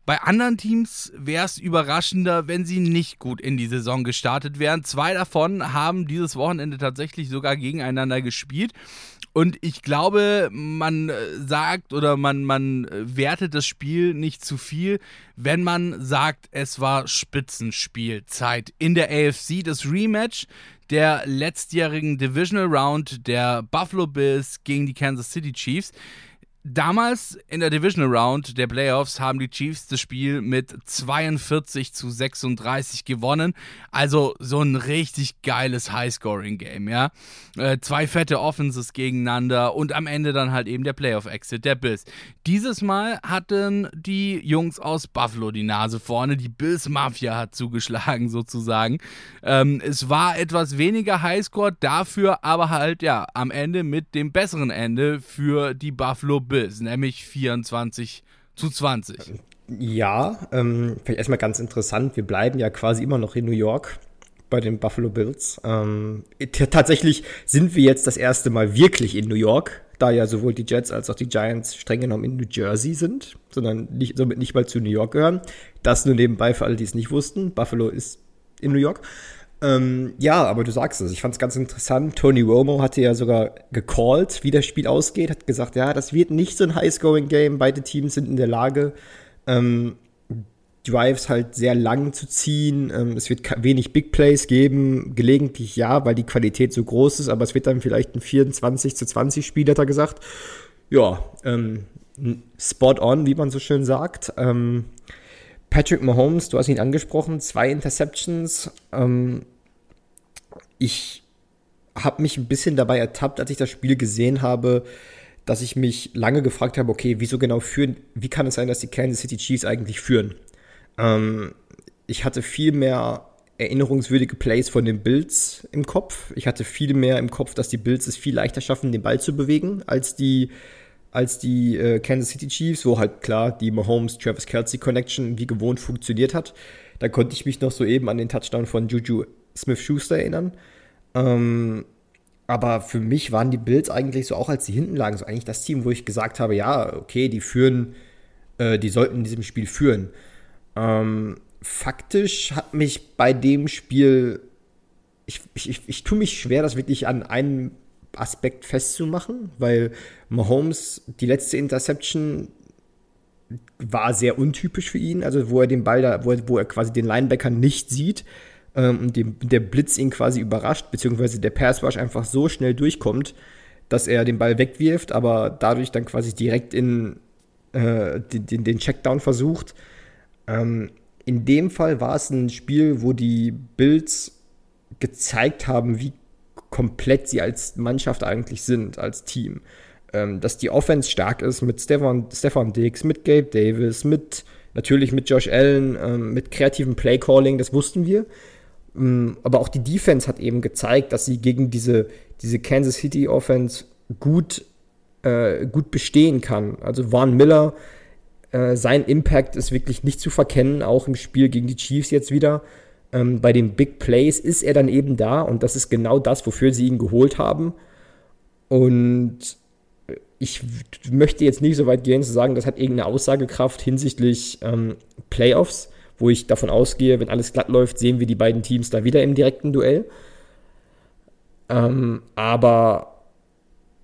Bei anderen Teams wäre es überraschender, wenn sie nicht gut in die Saison gestartet wären. Zwei davon haben dieses Wochenende tatsächlich sogar gegeneinander gespielt. Und ich glaube, man äh, sagt oder man, man äh, wertet das Spiel nicht zu viel, wenn man sagt, es war Spitzenspielzeit. In der AFC das Rematch der letztjährigen Divisional Round der Buffalo Bills gegen die Kansas City Chiefs. Damals in der Divisional Round der Playoffs haben die Chiefs das Spiel mit 42 zu 36 gewonnen. Also so ein richtig geiles High-Scoring-Game, ja. Äh, zwei fette Offenses gegeneinander und am Ende dann halt eben der Playoff-Exit der Bills. Dieses Mal hatten die Jungs aus Buffalo die Nase vorne. Die Bills-Mafia hat zugeschlagen sozusagen. Ähm, es war etwas weniger Highscore, dafür aber halt ja am Ende mit dem besseren Ende für die Buffalo Bills. Bills, nämlich 24 zu 20. Ja, ähm, vielleicht erstmal ganz interessant. Wir bleiben ja quasi immer noch in New York bei den Buffalo Bills. Ähm, tatsächlich sind wir jetzt das erste Mal wirklich in New York, da ja sowohl die Jets als auch die Giants streng genommen in New Jersey sind, sondern nicht, somit nicht mal zu New York gehören. Das nur nebenbei für alle, die es nicht wussten. Buffalo ist in New York. Ähm, ja, aber du sagst es. Ich fand es ganz interessant. Tony Romo hatte ja sogar gecallt, wie das Spiel ausgeht. Hat gesagt, ja, das wird nicht so ein High-Scoring-Game. Beide Teams sind in der Lage, ähm, Drives halt sehr lang zu ziehen. Ähm, es wird wenig Big Plays geben. Gelegentlich ja, weil die Qualität so groß ist. Aber es wird dann vielleicht ein 24 zu 20 Spiel, hat er gesagt. Ja, ähm, spot on, wie man so schön sagt. Ähm, Patrick Mahomes, du hast ihn angesprochen, zwei Interceptions. Ähm, ich habe mich ein bisschen dabei ertappt, als ich das Spiel gesehen habe, dass ich mich lange gefragt habe, okay, wieso genau führen, wie kann es sein, dass die Kansas City Chiefs eigentlich führen? Ähm, ich hatte viel mehr erinnerungswürdige Plays von den Bills im Kopf. Ich hatte viel mehr im Kopf, dass die Bills es viel leichter schaffen, den Ball zu bewegen, als die, als die äh, Kansas City Chiefs, wo halt klar die Mahomes-Travis Kelsey Connection wie gewohnt funktioniert hat. Da konnte ich mich noch so eben an den Touchdown von Juju Smith-Schuster erinnern. Ähm, aber für mich waren die Bills eigentlich so, auch als sie hinten lagen, so eigentlich das Team, wo ich gesagt habe, ja, okay, die führen, äh, die sollten in diesem Spiel führen. Ähm, faktisch hat mich bei dem Spiel, ich, ich, ich, ich tue mich schwer, das wirklich an einem Aspekt festzumachen, weil Mahomes die letzte Interception war sehr untypisch für ihn, also wo er den Ball da, wo er, wo er quasi den Linebacker nicht sieht und dem, der Blitz ihn quasi überrascht, beziehungsweise der Pass Rush einfach so schnell durchkommt, dass er den Ball wegwirft, aber dadurch dann quasi direkt in äh, den, den Checkdown versucht. Ähm, in dem Fall war es ein Spiel, wo die Bills gezeigt haben, wie komplett sie als Mannschaft eigentlich sind, als Team. Ähm, dass die Offense stark ist mit Stefan, Stefan Diggs, mit Gabe Davis, mit natürlich mit Josh Allen, ähm, mit kreativem Playcalling, das wussten wir. Ähm, aber auch die Defense hat eben gezeigt, dass sie gegen diese, diese Kansas City Offense gut, äh, gut bestehen kann. Also Vaughn Miller, äh, sein Impact ist wirklich nicht zu verkennen, auch im Spiel gegen die Chiefs jetzt wieder. Ähm, bei den Big Plays ist er dann eben da und das ist genau das, wofür sie ihn geholt haben. Und ich möchte jetzt nicht so weit gehen zu sagen, das hat irgendeine Aussagekraft hinsichtlich ähm, Playoffs, wo ich davon ausgehe, wenn alles glatt läuft, sehen wir die beiden Teams da wieder im direkten Duell. Ähm, aber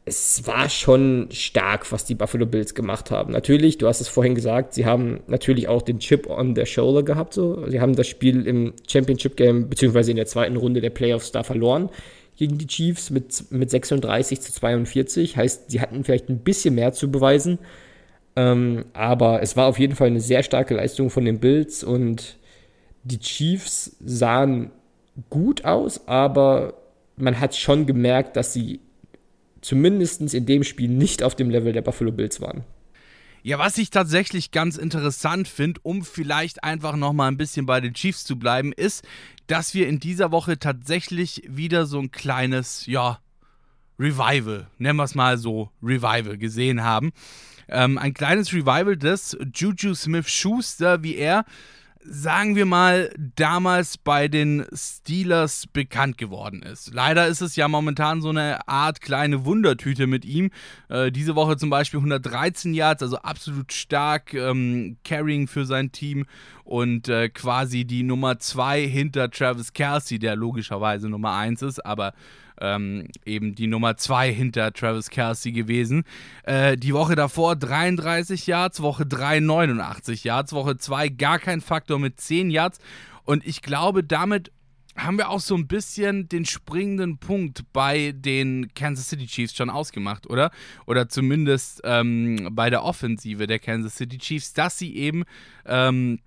es war schon stark, was die Buffalo Bills gemacht haben. Natürlich, du hast es vorhin gesagt, sie haben natürlich auch den Chip on their shoulder gehabt. So. Sie haben das Spiel im Championship Game, beziehungsweise in der zweiten Runde der Playoffs da verloren gegen die Chiefs mit, mit 36 zu 42. Heißt, sie hatten vielleicht ein bisschen mehr zu beweisen. Ähm, aber es war auf jeden Fall eine sehr starke Leistung von den Bills und die Chiefs sahen gut aus, aber man hat schon gemerkt, dass sie zumindest in dem Spiel nicht auf dem Level der Buffalo Bills waren. Ja, was ich tatsächlich ganz interessant finde, um vielleicht einfach nochmal ein bisschen bei den Chiefs zu bleiben, ist, dass wir in dieser Woche tatsächlich wieder so ein kleines, ja, Revival, nennen wir es mal so, Revival gesehen haben. Ähm, ein kleines Revival des Juju Smith Schuster, wie er sagen wir mal, damals bei den Steelers bekannt geworden ist. Leider ist es ja momentan so eine Art kleine Wundertüte mit ihm. Äh, diese Woche zum Beispiel 113 Yards, also absolut stark ähm, Carrying für sein Team und äh, quasi die Nummer 2 hinter Travis Kelsey, der logischerweise Nummer 1 ist, aber ähm, eben die Nummer 2 hinter Travis Kelsey gewesen. Äh, die Woche davor 33 Yards, Woche 3 89 Yards, Woche 2 gar kein Faktor mit 10 Yards. Und ich glaube, damit haben wir auch so ein bisschen den springenden Punkt bei den Kansas City Chiefs schon ausgemacht, oder? Oder zumindest ähm, bei der Offensive der Kansas City Chiefs, dass sie eben ähm,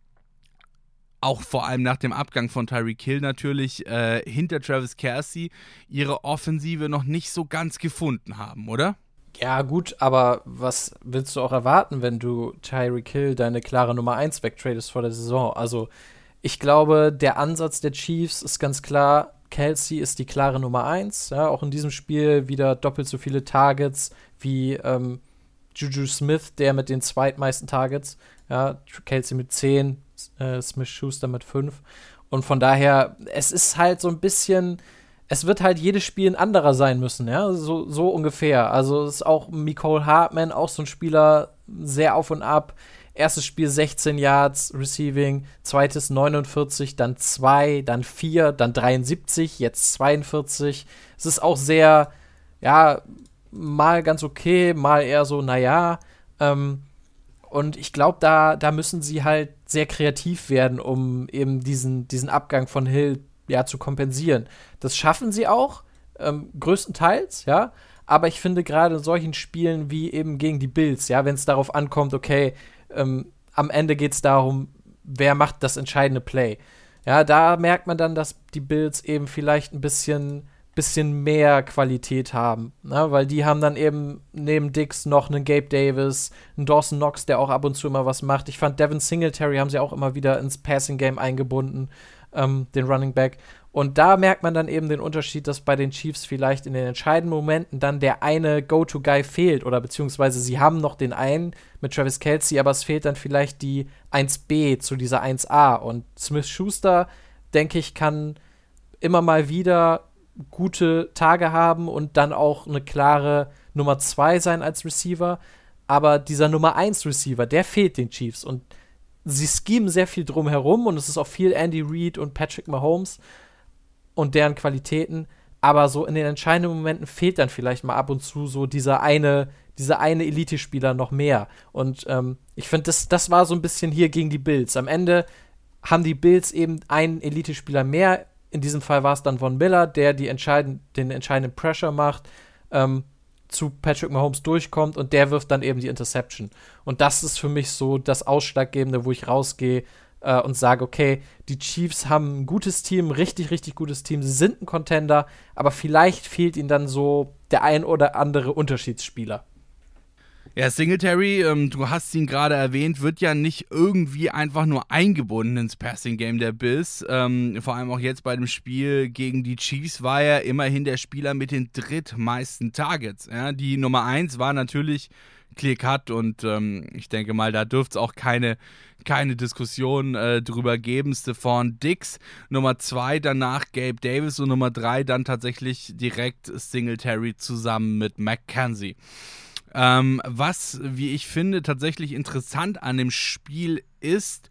auch vor allem nach dem Abgang von Tyreek Hill natürlich äh, hinter Travis Kersey ihre Offensive noch nicht so ganz gefunden haben, oder? Ja, gut, aber was willst du auch erwarten, wenn du Tyreek Hill deine klare Nummer 1 wegtradest vor der Saison? Also, ich glaube, der Ansatz der Chiefs ist ganz klar, Kelsey ist die klare Nummer 1. Ja, auch in diesem Spiel wieder doppelt so viele Targets wie ähm, Juju Smith, der mit den zweitmeisten Targets. Ja, Kelsey mit 10, äh, Smith Schuster mit 5. Und von daher, es ist halt so ein bisschen, es wird halt jedes Spiel ein anderer sein müssen, ja, so, so ungefähr. Also ist auch Nicole Hartman, auch so ein Spieler, sehr auf und ab. Erstes Spiel 16 Yards Receiving, zweites 49, dann 2, dann 4, dann 73, jetzt 42. Es ist auch sehr, ja, mal ganz okay, mal eher so, naja. Ähm, und ich glaube, da, da müssen sie halt sehr kreativ werden, um eben diesen, diesen Abgang von Hill ja, zu kompensieren. Das schaffen sie auch, ähm, größtenteils, ja. Aber ich finde gerade in solchen Spielen wie eben gegen die Bills, ja, wenn es darauf ankommt, okay, ähm, am Ende geht es darum, wer macht das entscheidende Play. Ja, da merkt man dann, dass die Bills eben vielleicht ein bisschen bisschen mehr Qualität haben. Ne? Weil die haben dann eben neben Dix noch einen Gabe Davis, einen Dawson Knox, der auch ab und zu immer was macht. Ich fand Devin Singletary haben sie auch immer wieder ins Passing Game eingebunden, ähm, den Running Back. Und da merkt man dann eben den Unterschied, dass bei den Chiefs vielleicht in den entscheidenden Momenten dann der eine Go-To-Guy fehlt oder beziehungsweise sie haben noch den einen mit Travis Kelsey, aber es fehlt dann vielleicht die 1B zu dieser 1A. Und Smith Schuster, denke ich, kann immer mal wieder gute Tage haben und dann auch eine klare Nummer 2 sein als Receiver. Aber dieser Nummer 1 Receiver, der fehlt den Chiefs. Und sie schemen sehr viel drumherum und es ist auch viel Andy Reid und Patrick Mahomes und deren Qualitäten. Aber so in den entscheidenden Momenten fehlt dann vielleicht mal ab und zu so dieser eine, dieser eine Elite-Spieler noch mehr. Und ähm, ich finde, das, das war so ein bisschen hier gegen die Bills. Am Ende haben die Bills eben einen Elite-Spieler mehr in diesem Fall war es dann Von Miller, der die entscheidend, den entscheidenden Pressure macht, ähm, zu Patrick Mahomes durchkommt und der wirft dann eben die Interception. Und das ist für mich so das Ausschlaggebende, wo ich rausgehe äh, und sage, okay, die Chiefs haben ein gutes Team, richtig, richtig gutes Team, sie sind ein Contender, aber vielleicht fehlt ihnen dann so der ein oder andere Unterschiedsspieler. Ja, Singletary, ähm, du hast ihn gerade erwähnt, wird ja nicht irgendwie einfach nur eingebunden ins Passing-Game der Bills. Ähm, vor allem auch jetzt bei dem Spiel gegen die Chiefs war er immerhin der Spieler mit den drittmeisten Targets. Ja? Die Nummer 1 war natürlich Clear Cut und ähm, ich denke mal, da dürfte es auch keine, keine Diskussion äh, drüber geben. Stephon Dix, Nummer 2 danach Gabe Davis und Nummer 3 dann tatsächlich direkt Singletary zusammen mit McKenzie. Ähm, was, wie ich finde, tatsächlich interessant an dem Spiel ist,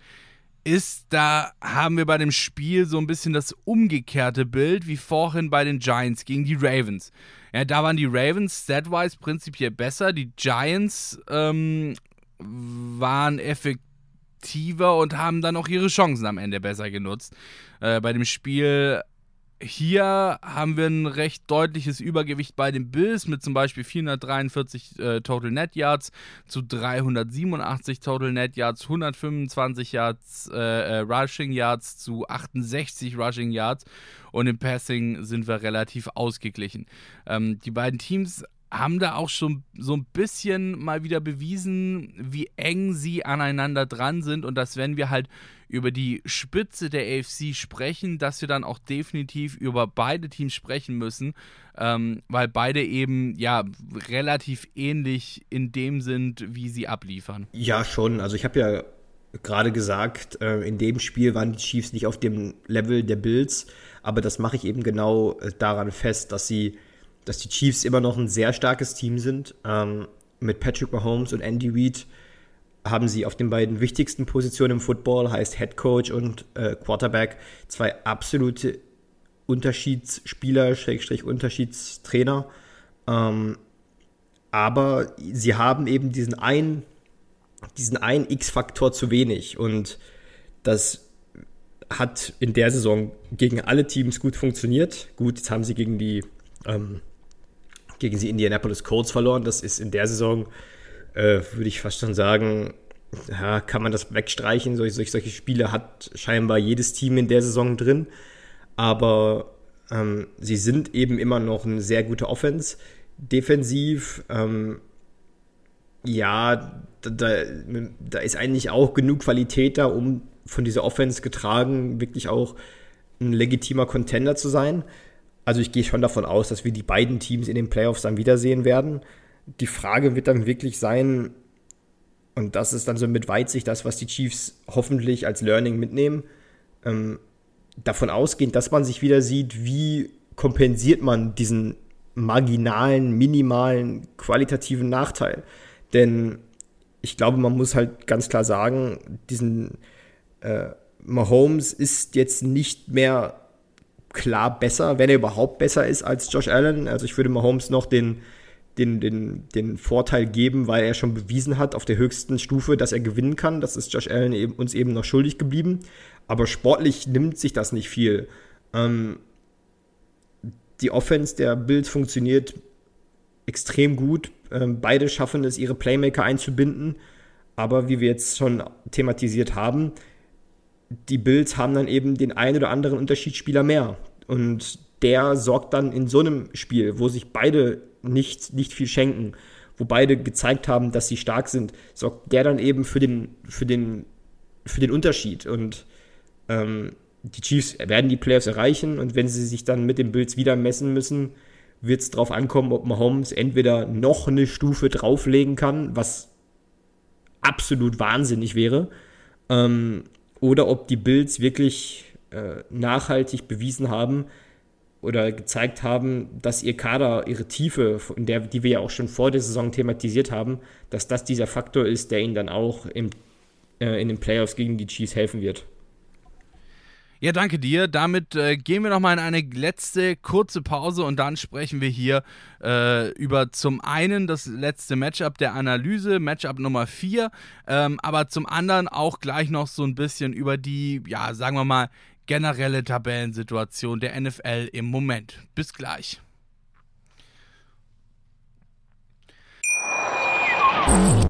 ist, da haben wir bei dem Spiel so ein bisschen das umgekehrte Bild wie vorhin bei den Giants gegen die Ravens. Ja, da waren die Ravens statwise prinzipiell besser, die Giants ähm, waren effektiver und haben dann auch ihre Chancen am Ende besser genutzt. Äh, bei dem Spiel hier haben wir ein recht deutliches Übergewicht bei den Bills mit zum Beispiel 443 äh, Total Net Yards zu 387 Total Net Yards, 125 Yards äh, äh, Rushing Yards zu 68 Rushing Yards und im Passing sind wir relativ ausgeglichen. Ähm, die beiden Teams haben da auch schon so ein bisschen mal wieder bewiesen, wie eng sie aneinander dran sind und dass wenn wir halt über die Spitze der AFC sprechen, dass wir dann auch definitiv über beide Teams sprechen müssen, ähm, weil beide eben ja relativ ähnlich in dem sind, wie sie abliefern. Ja, schon. Also ich habe ja gerade gesagt, äh, in dem Spiel waren die Chiefs nicht auf dem Level der Bills, aber das mache ich eben genau äh, daran fest, dass sie, dass die Chiefs immer noch ein sehr starkes Team sind. Ähm, mit Patrick Mahomes und Andy Reid haben sie auf den beiden wichtigsten Positionen im Football, heißt Head Coach und äh, Quarterback, zwei absolute Unterschiedsspieler, Schrägstrich Unterschiedstrainer. Ähm, aber sie haben eben diesen einen, diesen einen X-Faktor zu wenig und das hat in der Saison gegen alle Teams gut funktioniert. Gut, jetzt haben sie gegen die ähm, gegen die Indianapolis Colts verloren. Das ist in der Saison äh, würde ich fast schon sagen, ja, kann man das wegstreichen. Solche, solche, solche Spiele hat scheinbar jedes Team in der Saison drin. Aber ähm, sie sind eben immer noch eine sehr gute Offense. Defensiv, ähm, ja, da, da ist eigentlich auch genug Qualität da, um von dieser Offense getragen, wirklich auch ein legitimer Contender zu sein. Also ich gehe schon davon aus, dass wir die beiden Teams in den Playoffs dann wiedersehen werden die Frage wird dann wirklich sein, und das ist dann so mit Weitsicht das, was die Chiefs hoffentlich als Learning mitnehmen, ähm, davon ausgehend, dass man sich wieder sieht, wie kompensiert man diesen marginalen, minimalen, qualitativen Nachteil. Denn ich glaube, man muss halt ganz klar sagen, diesen äh, Mahomes ist jetzt nicht mehr klar besser, wenn er überhaupt besser ist als Josh Allen. Also ich würde Mahomes noch den den, den, den Vorteil geben, weil er schon bewiesen hat auf der höchsten Stufe, dass er gewinnen kann. Das ist Josh Allen eben, uns eben noch schuldig geblieben. Aber sportlich nimmt sich das nicht viel. Ähm, die Offense der Bills funktioniert extrem gut. Ähm, beide schaffen es, ihre Playmaker einzubinden. Aber wie wir jetzt schon thematisiert haben, die Bills haben dann eben den einen oder anderen Unterschiedsspieler mehr. Und der sorgt dann in so einem Spiel, wo sich beide nicht, nicht viel schenken, wo beide gezeigt haben, dass sie stark sind, sorgt der dann eben für den, für den, für den Unterschied. Und ähm, die Chiefs werden die Playoffs erreichen und wenn sie sich dann mit den Bills wieder messen müssen, wird es darauf ankommen, ob Mahomes entweder noch eine Stufe drauflegen kann, was absolut wahnsinnig wäre, ähm, oder ob die Bills wirklich äh, nachhaltig bewiesen haben, oder gezeigt haben, dass ihr Kader, ihre Tiefe, in der, die wir ja auch schon vor der Saison thematisiert haben, dass das dieser Faktor ist, der ihnen dann auch im, äh, in den Playoffs gegen die Chiefs helfen wird. Ja, danke dir. Damit äh, gehen wir nochmal in eine letzte kurze Pause und dann sprechen wir hier äh, über zum einen das letzte Matchup der Analyse, Matchup Nummer 4, ähm, aber zum anderen auch gleich noch so ein bisschen über die, ja, sagen wir mal, generelle Tabellensituation der NFL im Moment. Bis gleich.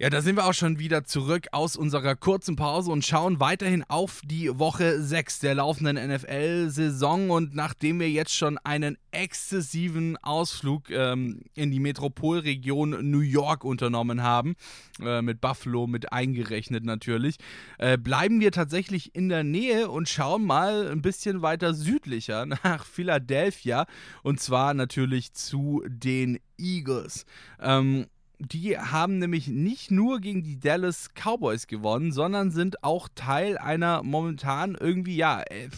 Ja, da sind wir auch schon wieder zurück aus unserer kurzen Pause und schauen weiterhin auf die Woche 6 der laufenden NFL-Saison. Und nachdem wir jetzt schon einen exzessiven Ausflug ähm, in die Metropolregion New York unternommen haben, äh, mit Buffalo mit eingerechnet natürlich, äh, bleiben wir tatsächlich in der Nähe und schauen mal ein bisschen weiter südlicher nach Philadelphia. Und zwar natürlich zu den Eagles. Ähm, die haben nämlich nicht nur gegen die Dallas Cowboys gewonnen, sondern sind auch Teil einer momentan irgendwie, ja, äh,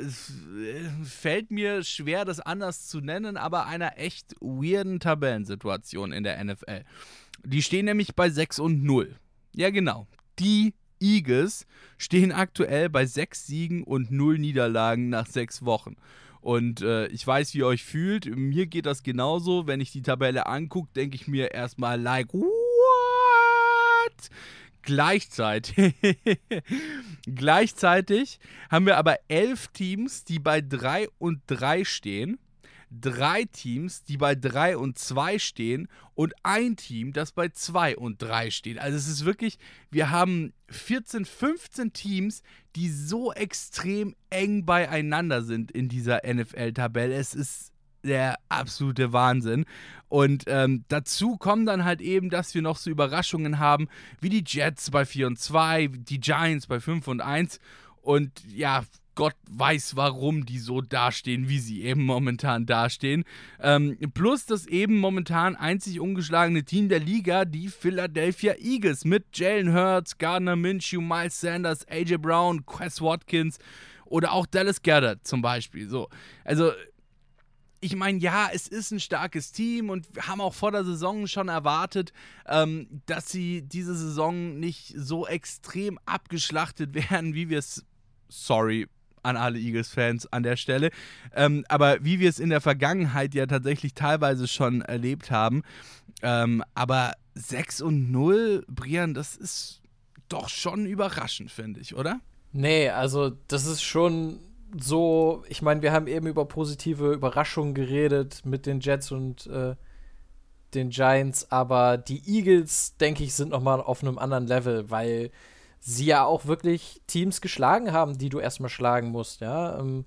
es äh, fällt mir schwer, das anders zu nennen, aber einer echt weirden Tabellensituation in der NFL. Die stehen nämlich bei 6 und 0. Ja, genau. Die Eagles stehen aktuell bei 6 Siegen und 0 Niederlagen nach 6 Wochen. Und äh, ich weiß, wie ihr euch fühlt. Mir geht das genauso. Wenn ich die Tabelle angucke, denke ich mir erstmal, like, what? Gleichzeitig, gleichzeitig haben wir aber elf Teams, die bei 3 und 3 stehen drei Teams, die bei 3 und 2 stehen und ein Team, das bei 2 und 3 steht. Also es ist wirklich, wir haben 14, 15 Teams, die so extrem eng beieinander sind in dieser NFL-Tabelle. Es ist der absolute Wahnsinn. Und ähm, dazu kommen dann halt eben, dass wir noch so Überraschungen haben, wie die Jets bei 4 und 2, die Giants bei 5 und 1. Und ja, Gott weiß, warum die so dastehen, wie sie eben momentan dastehen. Ähm, plus das eben momentan einzig ungeschlagene Team der Liga, die Philadelphia Eagles mit Jalen Hurts, Gardner Minshew, Miles Sanders, AJ Brown, Quest Watkins oder auch Dallas Goddard zum Beispiel. So, also ich meine, ja, es ist ein starkes Team und wir haben auch vor der Saison schon erwartet, ähm, dass sie diese Saison nicht so extrem abgeschlachtet werden, wie wir es, sorry, an alle Eagles-Fans an der Stelle. Ähm, aber wie wir es in der Vergangenheit ja tatsächlich teilweise schon erlebt haben. Ähm, aber 6 und 0, Brian, das ist doch schon überraschend, finde ich, oder? Nee, also das ist schon so, ich meine, wir haben eben über positive Überraschungen geredet mit den Jets und äh, den Giants, aber die Eagles, denke ich, sind noch mal auf einem anderen Level, weil sie ja auch wirklich Teams geschlagen haben, die du erstmal schlagen musst, ja. Ähm,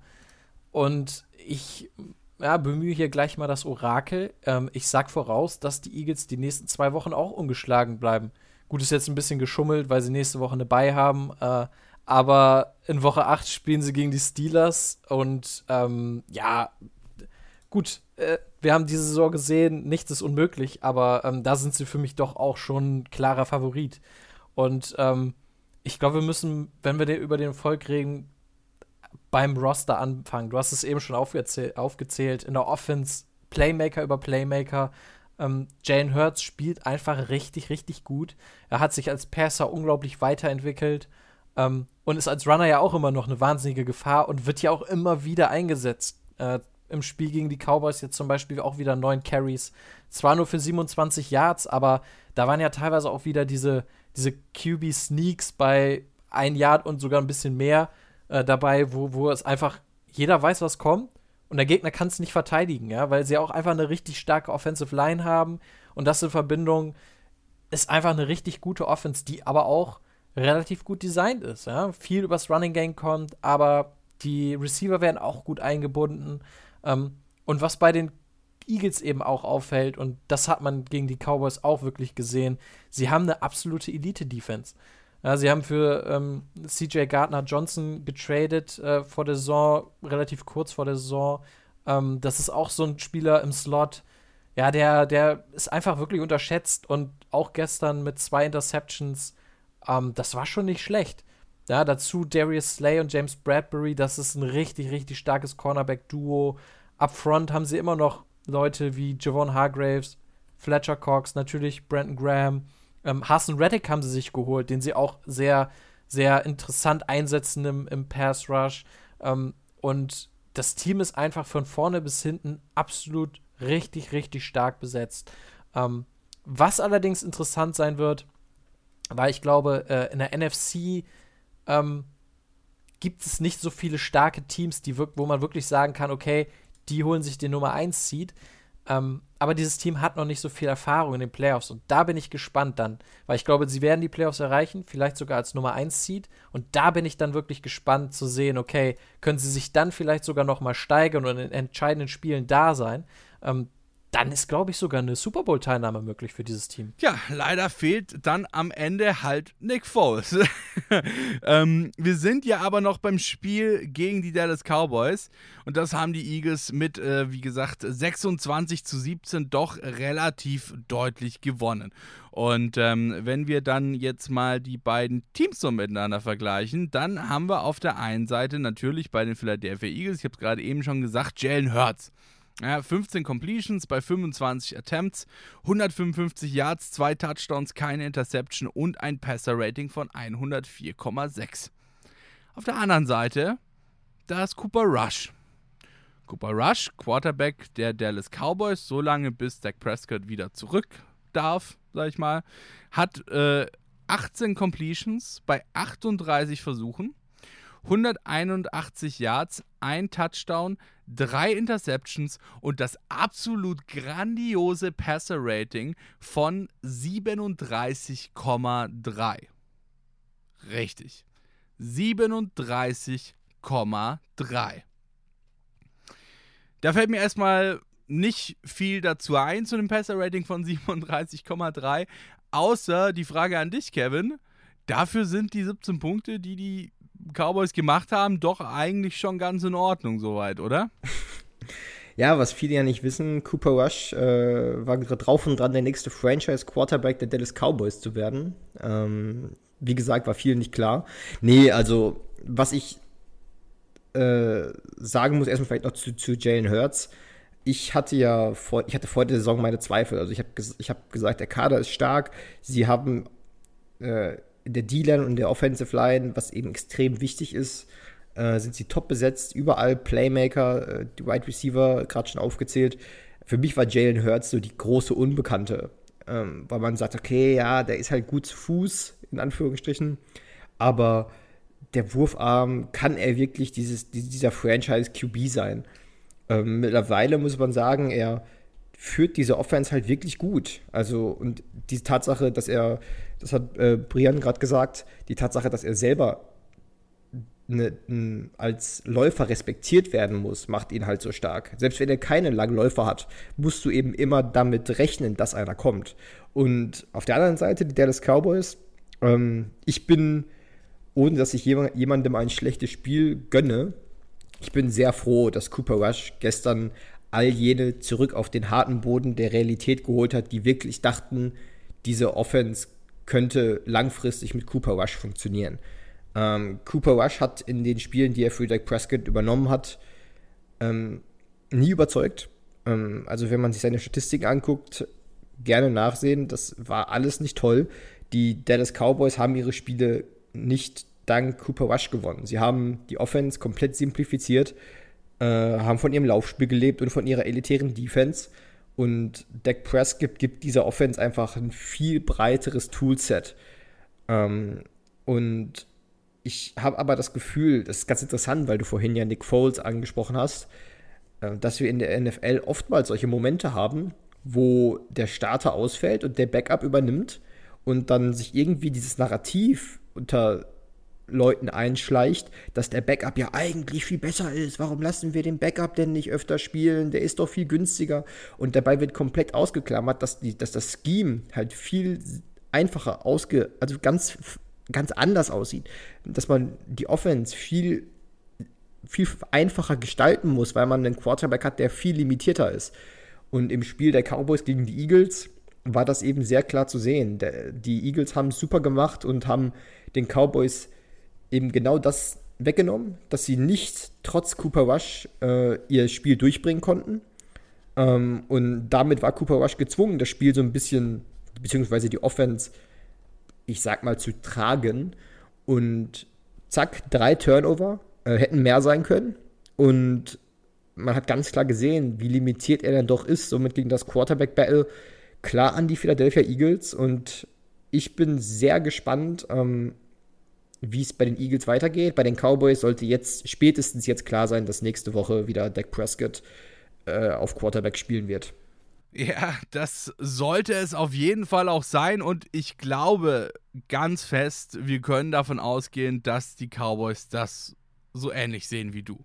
und ich ja, bemühe hier gleich mal das Orakel. Ähm, ich sag voraus, dass die Eagles die nächsten zwei Wochen auch ungeschlagen bleiben. Gut, ist jetzt ein bisschen geschummelt, weil sie nächste Woche eine Bye haben. Äh, aber in Woche 8 spielen sie gegen die Steelers und ähm, ja, gut, äh, wir haben diese Saison gesehen, nichts ist unmöglich, aber ähm, da sind sie für mich doch auch schon klarer Favorit. Und ähm, ich glaube, wir müssen, wenn wir über den Erfolg reden, beim Roster anfangen. Du hast es eben schon aufgezählt, aufgezählt. in der Offense Playmaker über Playmaker. Ähm, Jane Hurts spielt einfach richtig, richtig gut. Er hat sich als Passer unglaublich weiterentwickelt ähm, und ist als Runner ja auch immer noch eine wahnsinnige Gefahr und wird ja auch immer wieder eingesetzt. Äh, Im Spiel gegen die Cowboys jetzt zum Beispiel auch wieder neun Carries. Zwar nur für 27 Yards, aber da waren ja teilweise auch wieder diese, diese QB-Sneaks bei ein Yard und sogar ein bisschen mehr äh, dabei, wo, wo es einfach jeder weiß, was kommt und der Gegner kann es nicht verteidigen, ja, weil sie auch einfach eine richtig starke Offensive Line haben und das in Verbindung ist einfach eine richtig gute Offense, die aber auch relativ gut designt ist, ja. Viel übers Running Game kommt, aber die Receiver werden auch gut eingebunden. Ähm, und was bei den Eagles eben auch auffällt, und das hat man gegen die Cowboys auch wirklich gesehen, sie haben eine absolute Elite-Defense. Ja, sie haben für ähm, CJ Gardner Johnson getradet äh, vor der Saison, relativ kurz vor der Saison. Ähm, das ist auch so ein Spieler im Slot, ja, der, der ist einfach wirklich unterschätzt und auch gestern mit zwei Interceptions, ähm, das war schon nicht schlecht. Ja, dazu Darius Slay und James Bradbury, das ist ein richtig, richtig starkes Cornerback-Duo. Up front haben sie immer noch Leute wie Javon Hargraves, Fletcher Cox, natürlich Brandon Graham. Ähm, Hassan Reddick haben sie sich geholt, den sie auch sehr, sehr interessant einsetzen im, im Pass Rush. Ähm, und das Team ist einfach von vorne bis hinten absolut richtig, richtig stark besetzt. Ähm, was allerdings interessant sein wird, weil ich glaube, äh, in der NFC ähm, gibt es nicht so viele starke Teams, die wo man wirklich sagen kann, okay, die holen sich den Nummer 1 Seed. Ähm, aber dieses Team hat noch nicht so viel Erfahrung in den Playoffs und da bin ich gespannt dann, weil ich glaube, sie werden die Playoffs erreichen, vielleicht sogar als Nummer 1 Seed und da bin ich dann wirklich gespannt zu sehen, okay, können sie sich dann vielleicht sogar noch mal steigern und in entscheidenden Spielen da sein. Ähm, dann ist, glaube ich, sogar eine Super Bowl-Teilnahme möglich für dieses Team. Ja, leider fehlt dann am Ende halt Nick Foles. ähm, wir sind ja aber noch beim Spiel gegen die Dallas Cowboys und das haben die Eagles mit, äh, wie gesagt, 26 zu 17 doch relativ deutlich gewonnen. Und ähm, wenn wir dann jetzt mal die beiden Teams so miteinander vergleichen, dann haben wir auf der einen Seite natürlich bei den Philadelphia Eagles, ich habe es gerade eben schon gesagt, Jalen Hurts. Ja, 15 Completions bei 25 Attempts, 155 Yards, 2 Touchdowns, keine Interception und ein Passer-Rating von 104,6. Auf der anderen Seite, da ist Cooper Rush. Cooper Rush, Quarterback der Dallas Cowboys, so lange bis Dak Prescott wieder zurück darf, sag ich mal, hat äh, 18 Completions bei 38 Versuchen, 181 Yards, ein Touchdown, drei Interceptions und das absolut grandiose Passer-Rating von 37,3. Richtig. 37,3. Da fällt mir erstmal nicht viel dazu ein zu dem Passer-Rating von 37,3, außer die Frage an dich, Kevin. Dafür sind die 17 Punkte, die die Cowboys gemacht haben, doch eigentlich schon ganz in Ordnung soweit, oder? Ja, was viele ja nicht wissen, Cooper Rush äh, war gerade drauf und dran, der nächste Franchise-Quarterback der Dallas Cowboys zu werden. Ähm, wie gesagt, war vielen nicht klar. Nee, also, was ich äh, sagen muss, erstmal vielleicht noch zu, zu Jalen Hurts. Ich hatte ja vor, ich hatte vor der Saison meine Zweifel. Also ich habe ich hab gesagt, der Kader ist stark. Sie haben äh, der D-Line und der Offensive Line, was eben extrem wichtig ist, äh, sind sie top besetzt. Überall Playmaker, äh, die Wide Receiver, gerade schon aufgezählt. Für mich war Jalen Hurts so die große Unbekannte, ähm, weil man sagt, okay, ja, der ist halt gut zu Fuß, in Anführungsstrichen, aber der Wurfarm, kann er wirklich dieses, dieser Franchise QB sein? Ähm, mittlerweile muss man sagen, er führt diese Offense halt wirklich gut. Also, und die Tatsache, dass er, das hat äh, Brian gerade gesagt, die Tatsache, dass er selber ne, n, als Läufer respektiert werden muss, macht ihn halt so stark. Selbst wenn er keine langen Läufer hat, musst du eben immer damit rechnen, dass einer kommt. Und auf der anderen Seite, die Dallas Cowboys, ähm, ich bin, ohne dass ich jemandem ein schlechtes Spiel gönne, ich bin sehr froh, dass Cooper Rush gestern all jene zurück auf den harten Boden der Realität geholt hat, die wirklich dachten, diese Offense könnte langfristig mit Cooper Rush funktionieren. Ähm, Cooper Rush hat in den Spielen, die er für Dak Prescott übernommen hat, ähm, nie überzeugt. Ähm, also wenn man sich seine Statistiken anguckt, gerne nachsehen. Das war alles nicht toll. Die Dallas Cowboys haben ihre Spiele nicht dank Cooper Rush gewonnen. Sie haben die Offense komplett simplifiziert äh, haben von ihrem Laufspiel gelebt und von ihrer elitären Defense. Und Dak Prescott gibt dieser Offense einfach ein viel breiteres Toolset. Ähm, und ich habe aber das Gefühl, das ist ganz interessant, weil du vorhin ja Nick Foles angesprochen hast, äh, dass wir in der NFL oftmals solche Momente haben, wo der Starter ausfällt und der Backup übernimmt und dann sich irgendwie dieses Narrativ unter Leuten einschleicht, dass der Backup ja eigentlich viel besser ist. Warum lassen wir den Backup denn nicht öfter spielen? Der ist doch viel günstiger. Und dabei wird komplett ausgeklammert, dass, die, dass das Scheme halt viel einfacher ausge, also ganz, ganz anders aussieht. Dass man die Offense viel, viel einfacher gestalten muss, weil man einen Quarterback hat, der viel limitierter ist. Und im Spiel der Cowboys gegen die Eagles war das eben sehr klar zu sehen. Die Eagles haben es super gemacht und haben den Cowboys eben genau das weggenommen, dass sie nicht trotz Cooper Rush äh, ihr Spiel durchbringen konnten. Ähm, und damit war Cooper Rush gezwungen, das Spiel so ein bisschen, beziehungsweise die Offense, ich sag mal, zu tragen. Und zack, drei Turnover, äh, hätten mehr sein können. Und man hat ganz klar gesehen, wie limitiert er dann doch ist, somit gegen das Quarterback-Battle. Klar an die Philadelphia Eagles und ich bin sehr gespannt, ähm, wie es bei den Eagles weitergeht. Bei den Cowboys sollte jetzt spätestens jetzt klar sein, dass nächste Woche wieder Dak Prescott äh, auf Quarterback spielen wird. Ja, das sollte es auf jeden Fall auch sein und ich glaube ganz fest, wir können davon ausgehen, dass die Cowboys das so ähnlich sehen wie du.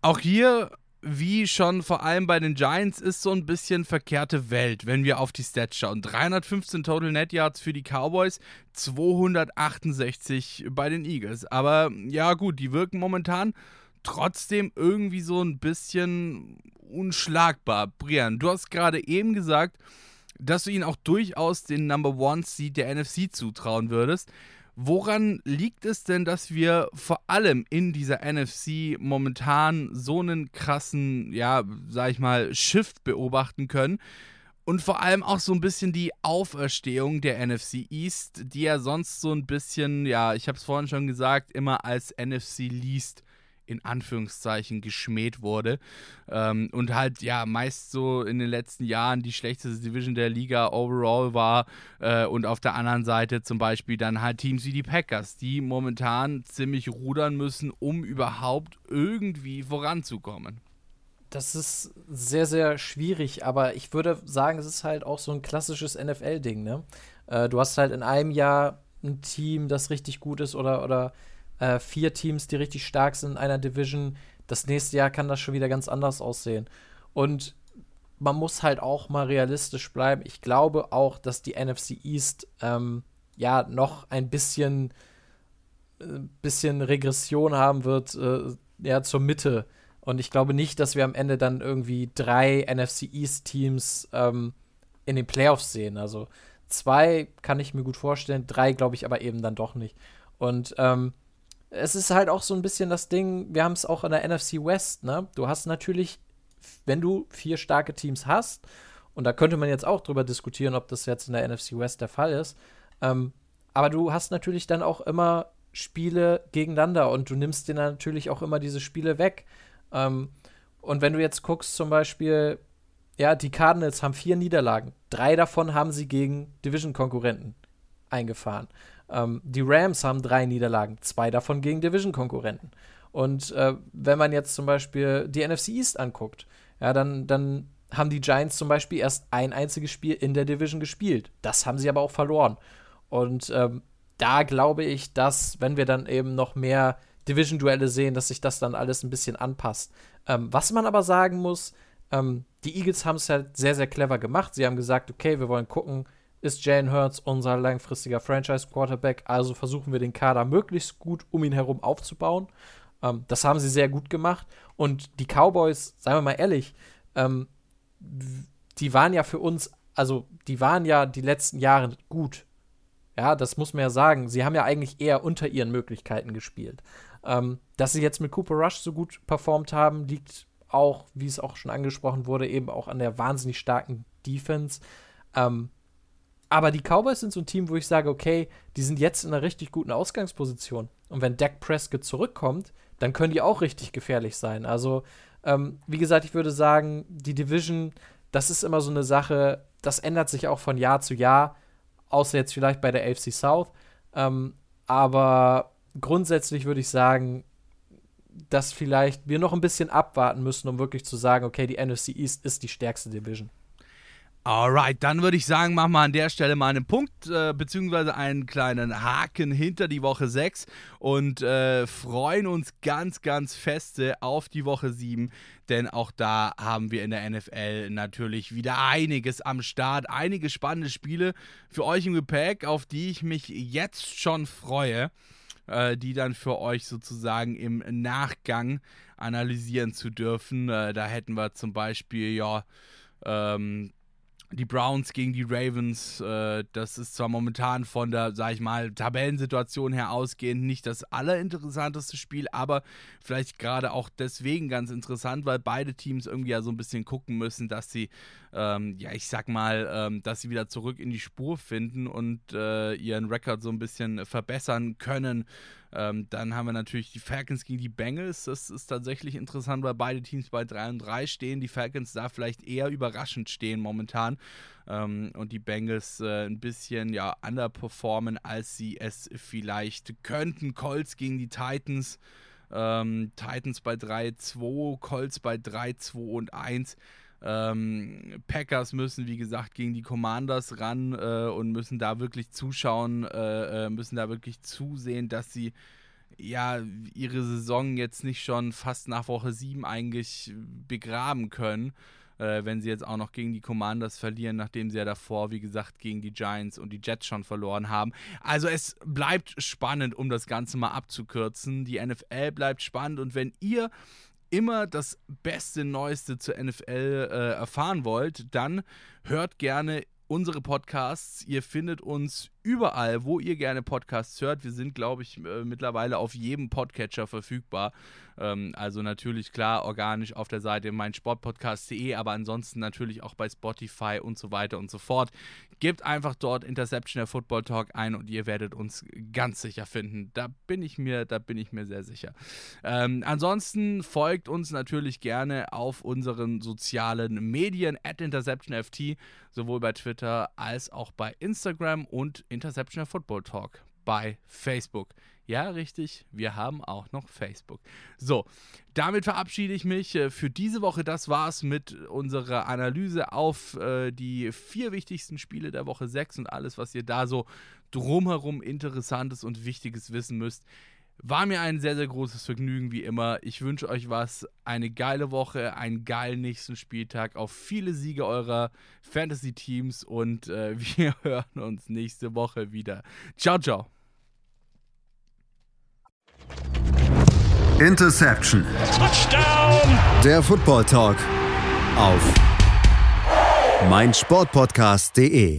Auch hier, wie schon vor allem bei den Giants, ist so ein bisschen verkehrte Welt, wenn wir auf die Stats schauen. 315 Total Net Yards für die Cowboys, 268 bei den Eagles. Aber ja gut, die wirken momentan trotzdem irgendwie so ein bisschen unschlagbar. Brian, du hast gerade eben gesagt, dass du ihnen auch durchaus den Number One Seed der NFC zutrauen würdest. Woran liegt es denn, dass wir vor allem in dieser NFC momentan so einen krassen, ja, sag ich mal, Shift beobachten können? Und vor allem auch so ein bisschen die Auferstehung der NFC East, die ja sonst so ein bisschen, ja, ich habe es vorhin schon gesagt, immer als NFC Least in Anführungszeichen geschmäht wurde. Ähm, und halt, ja, meist so in den letzten Jahren die schlechteste Division der Liga overall war. Äh, und auf der anderen Seite zum Beispiel dann halt Teams wie die Packers, die momentan ziemlich rudern müssen, um überhaupt irgendwie voranzukommen. Das ist sehr, sehr schwierig, aber ich würde sagen, es ist halt auch so ein klassisches NFL-Ding, ne? Äh, du hast halt in einem Jahr ein Team, das richtig gut ist oder, oder äh, vier Teams, die richtig stark sind in einer Division. Das nächste Jahr kann das schon wieder ganz anders aussehen. Und man muss halt auch mal realistisch bleiben. Ich glaube auch, dass die NFC East ähm, ja noch ein bisschen, äh, bisschen Regression haben wird, äh, ja, zur Mitte. Und ich glaube nicht, dass wir am Ende dann irgendwie drei NFC East Teams ähm, in den Playoffs sehen. Also zwei kann ich mir gut vorstellen, drei glaube ich aber eben dann doch nicht. Und ähm, es ist halt auch so ein bisschen das Ding, wir haben es auch in der NFC West, ne? Du hast natürlich, wenn du vier starke Teams hast, und da könnte man jetzt auch drüber diskutieren, ob das jetzt in der NFC West der Fall ist, ähm, aber du hast natürlich dann auch immer Spiele gegeneinander und du nimmst dir natürlich auch immer diese Spiele weg. Ähm, und wenn du jetzt guckst, zum Beispiel, ja, die Cardinals haben vier Niederlagen. Drei davon haben sie gegen Division-Konkurrenten eingefahren. Ähm, die Rams haben drei Niederlagen, zwei davon gegen Division-Konkurrenten. Und äh, wenn man jetzt zum Beispiel die NFC East anguckt, ja, dann, dann haben die Giants zum Beispiel erst ein einziges Spiel in der Division gespielt. Das haben sie aber auch verloren. Und ähm, da glaube ich, dass, wenn wir dann eben noch mehr Division-Duelle sehen, dass sich das dann alles ein bisschen anpasst. Ähm, was man aber sagen muss, ähm, die Eagles haben es halt sehr, sehr clever gemacht. Sie haben gesagt, okay, wir wollen gucken, ist Jalen Hurts unser langfristiger Franchise-Quarterback. Also versuchen wir den Kader möglichst gut um ihn herum aufzubauen. Ähm, das haben sie sehr gut gemacht. Und die Cowboys, seien wir mal ehrlich, ähm, die waren ja für uns, also die waren ja die letzten Jahre gut. Ja, das muss man ja sagen. Sie haben ja eigentlich eher unter ihren Möglichkeiten gespielt. Ähm, dass sie jetzt mit Cooper Rush so gut performt haben, liegt auch, wie es auch schon angesprochen wurde, eben auch an der wahnsinnig starken Defense. Ähm, aber die Cowboys sind so ein Team, wo ich sage, okay, die sind jetzt in einer richtig guten Ausgangsposition. Und wenn Dak Prescott zurückkommt, dann können die auch richtig gefährlich sein. Also, ähm, wie gesagt, ich würde sagen, die Division, das ist immer so eine Sache, das ändert sich auch von Jahr zu Jahr, außer jetzt vielleicht bei der AFC South. Ähm, aber grundsätzlich würde ich sagen, dass vielleicht wir noch ein bisschen abwarten müssen, um wirklich zu sagen, okay, die NFC East ist die stärkste Division. Alright, dann würde ich sagen, machen wir an der Stelle mal einen Punkt, äh, beziehungsweise einen kleinen Haken hinter die Woche 6 und äh, freuen uns ganz, ganz feste auf die Woche 7, denn auch da haben wir in der NFL natürlich wieder einiges am Start, einige spannende Spiele für euch im Gepäck, auf die ich mich jetzt schon freue, äh, die dann für euch sozusagen im Nachgang analysieren zu dürfen. Äh, da hätten wir zum Beispiel, ja, Ähm, die Browns gegen die Ravens, äh, das ist zwar momentan von der, sag ich mal, Tabellensituation her ausgehend nicht das allerinteressanteste Spiel, aber vielleicht gerade auch deswegen ganz interessant, weil beide Teams irgendwie ja so ein bisschen gucken müssen, dass sie, ähm, ja, ich sag mal, ähm, dass sie wieder zurück in die Spur finden und äh, ihren Rekord so ein bisschen verbessern können. Ähm, dann haben wir natürlich die Falcons gegen die Bengals. Das ist tatsächlich interessant, weil beide Teams bei 3 und 3 stehen. Die Falcons da vielleicht eher überraschend stehen momentan. Ähm, und die Bengals äh, ein bisschen ja underperformen, als sie es vielleicht könnten. Colts gegen die Titans. Ähm, Titans bei 3-2, Colts bei 3-2 und 1. Ähm, Packers müssen, wie gesagt, gegen die Commanders ran äh, und müssen da wirklich zuschauen, äh, äh, müssen da wirklich zusehen, dass sie ja ihre Saison jetzt nicht schon fast nach Woche 7 eigentlich begraben können, äh, wenn sie jetzt auch noch gegen die Commanders verlieren, nachdem sie ja davor, wie gesagt, gegen die Giants und die Jets schon verloren haben. Also es bleibt spannend, um das Ganze mal abzukürzen. Die NFL bleibt spannend und wenn ihr immer das beste Neueste zur NFL äh, erfahren wollt, dann hört gerne unsere Podcasts. Ihr findet uns überall, wo ihr gerne Podcasts hört. Wir sind, glaube ich, äh, mittlerweile auf jedem Podcatcher verfügbar. Ähm, also natürlich klar organisch auf der Seite meinsportpodcast.de, aber ansonsten natürlich auch bei Spotify und so weiter und so fort. Gebt einfach dort Interception der Football Talk ein und ihr werdet uns ganz sicher finden. Da bin ich mir, da bin ich mir sehr sicher. Ähm, ansonsten folgt uns natürlich gerne auf unseren sozialen Medien at InterceptionFT, sowohl bei Twitter als auch bei Instagram und Interception Football Talk bei Facebook. Ja, richtig, wir haben auch noch Facebook. So, damit verabschiede ich mich äh, für diese Woche. Das war's mit unserer Analyse auf äh, die vier wichtigsten Spiele der Woche 6 und alles, was ihr da so drumherum Interessantes und Wichtiges wissen müsst. War mir ein sehr, sehr großes Vergnügen, wie immer. Ich wünsche euch was, eine geile Woche, einen geilen nächsten Spieltag, auf viele Siege eurer Fantasy-Teams und äh, wir hören uns nächste Woche wieder. Ciao, ciao. Interception. Touchdown. Der Football Talk auf meinsportpodcast.de.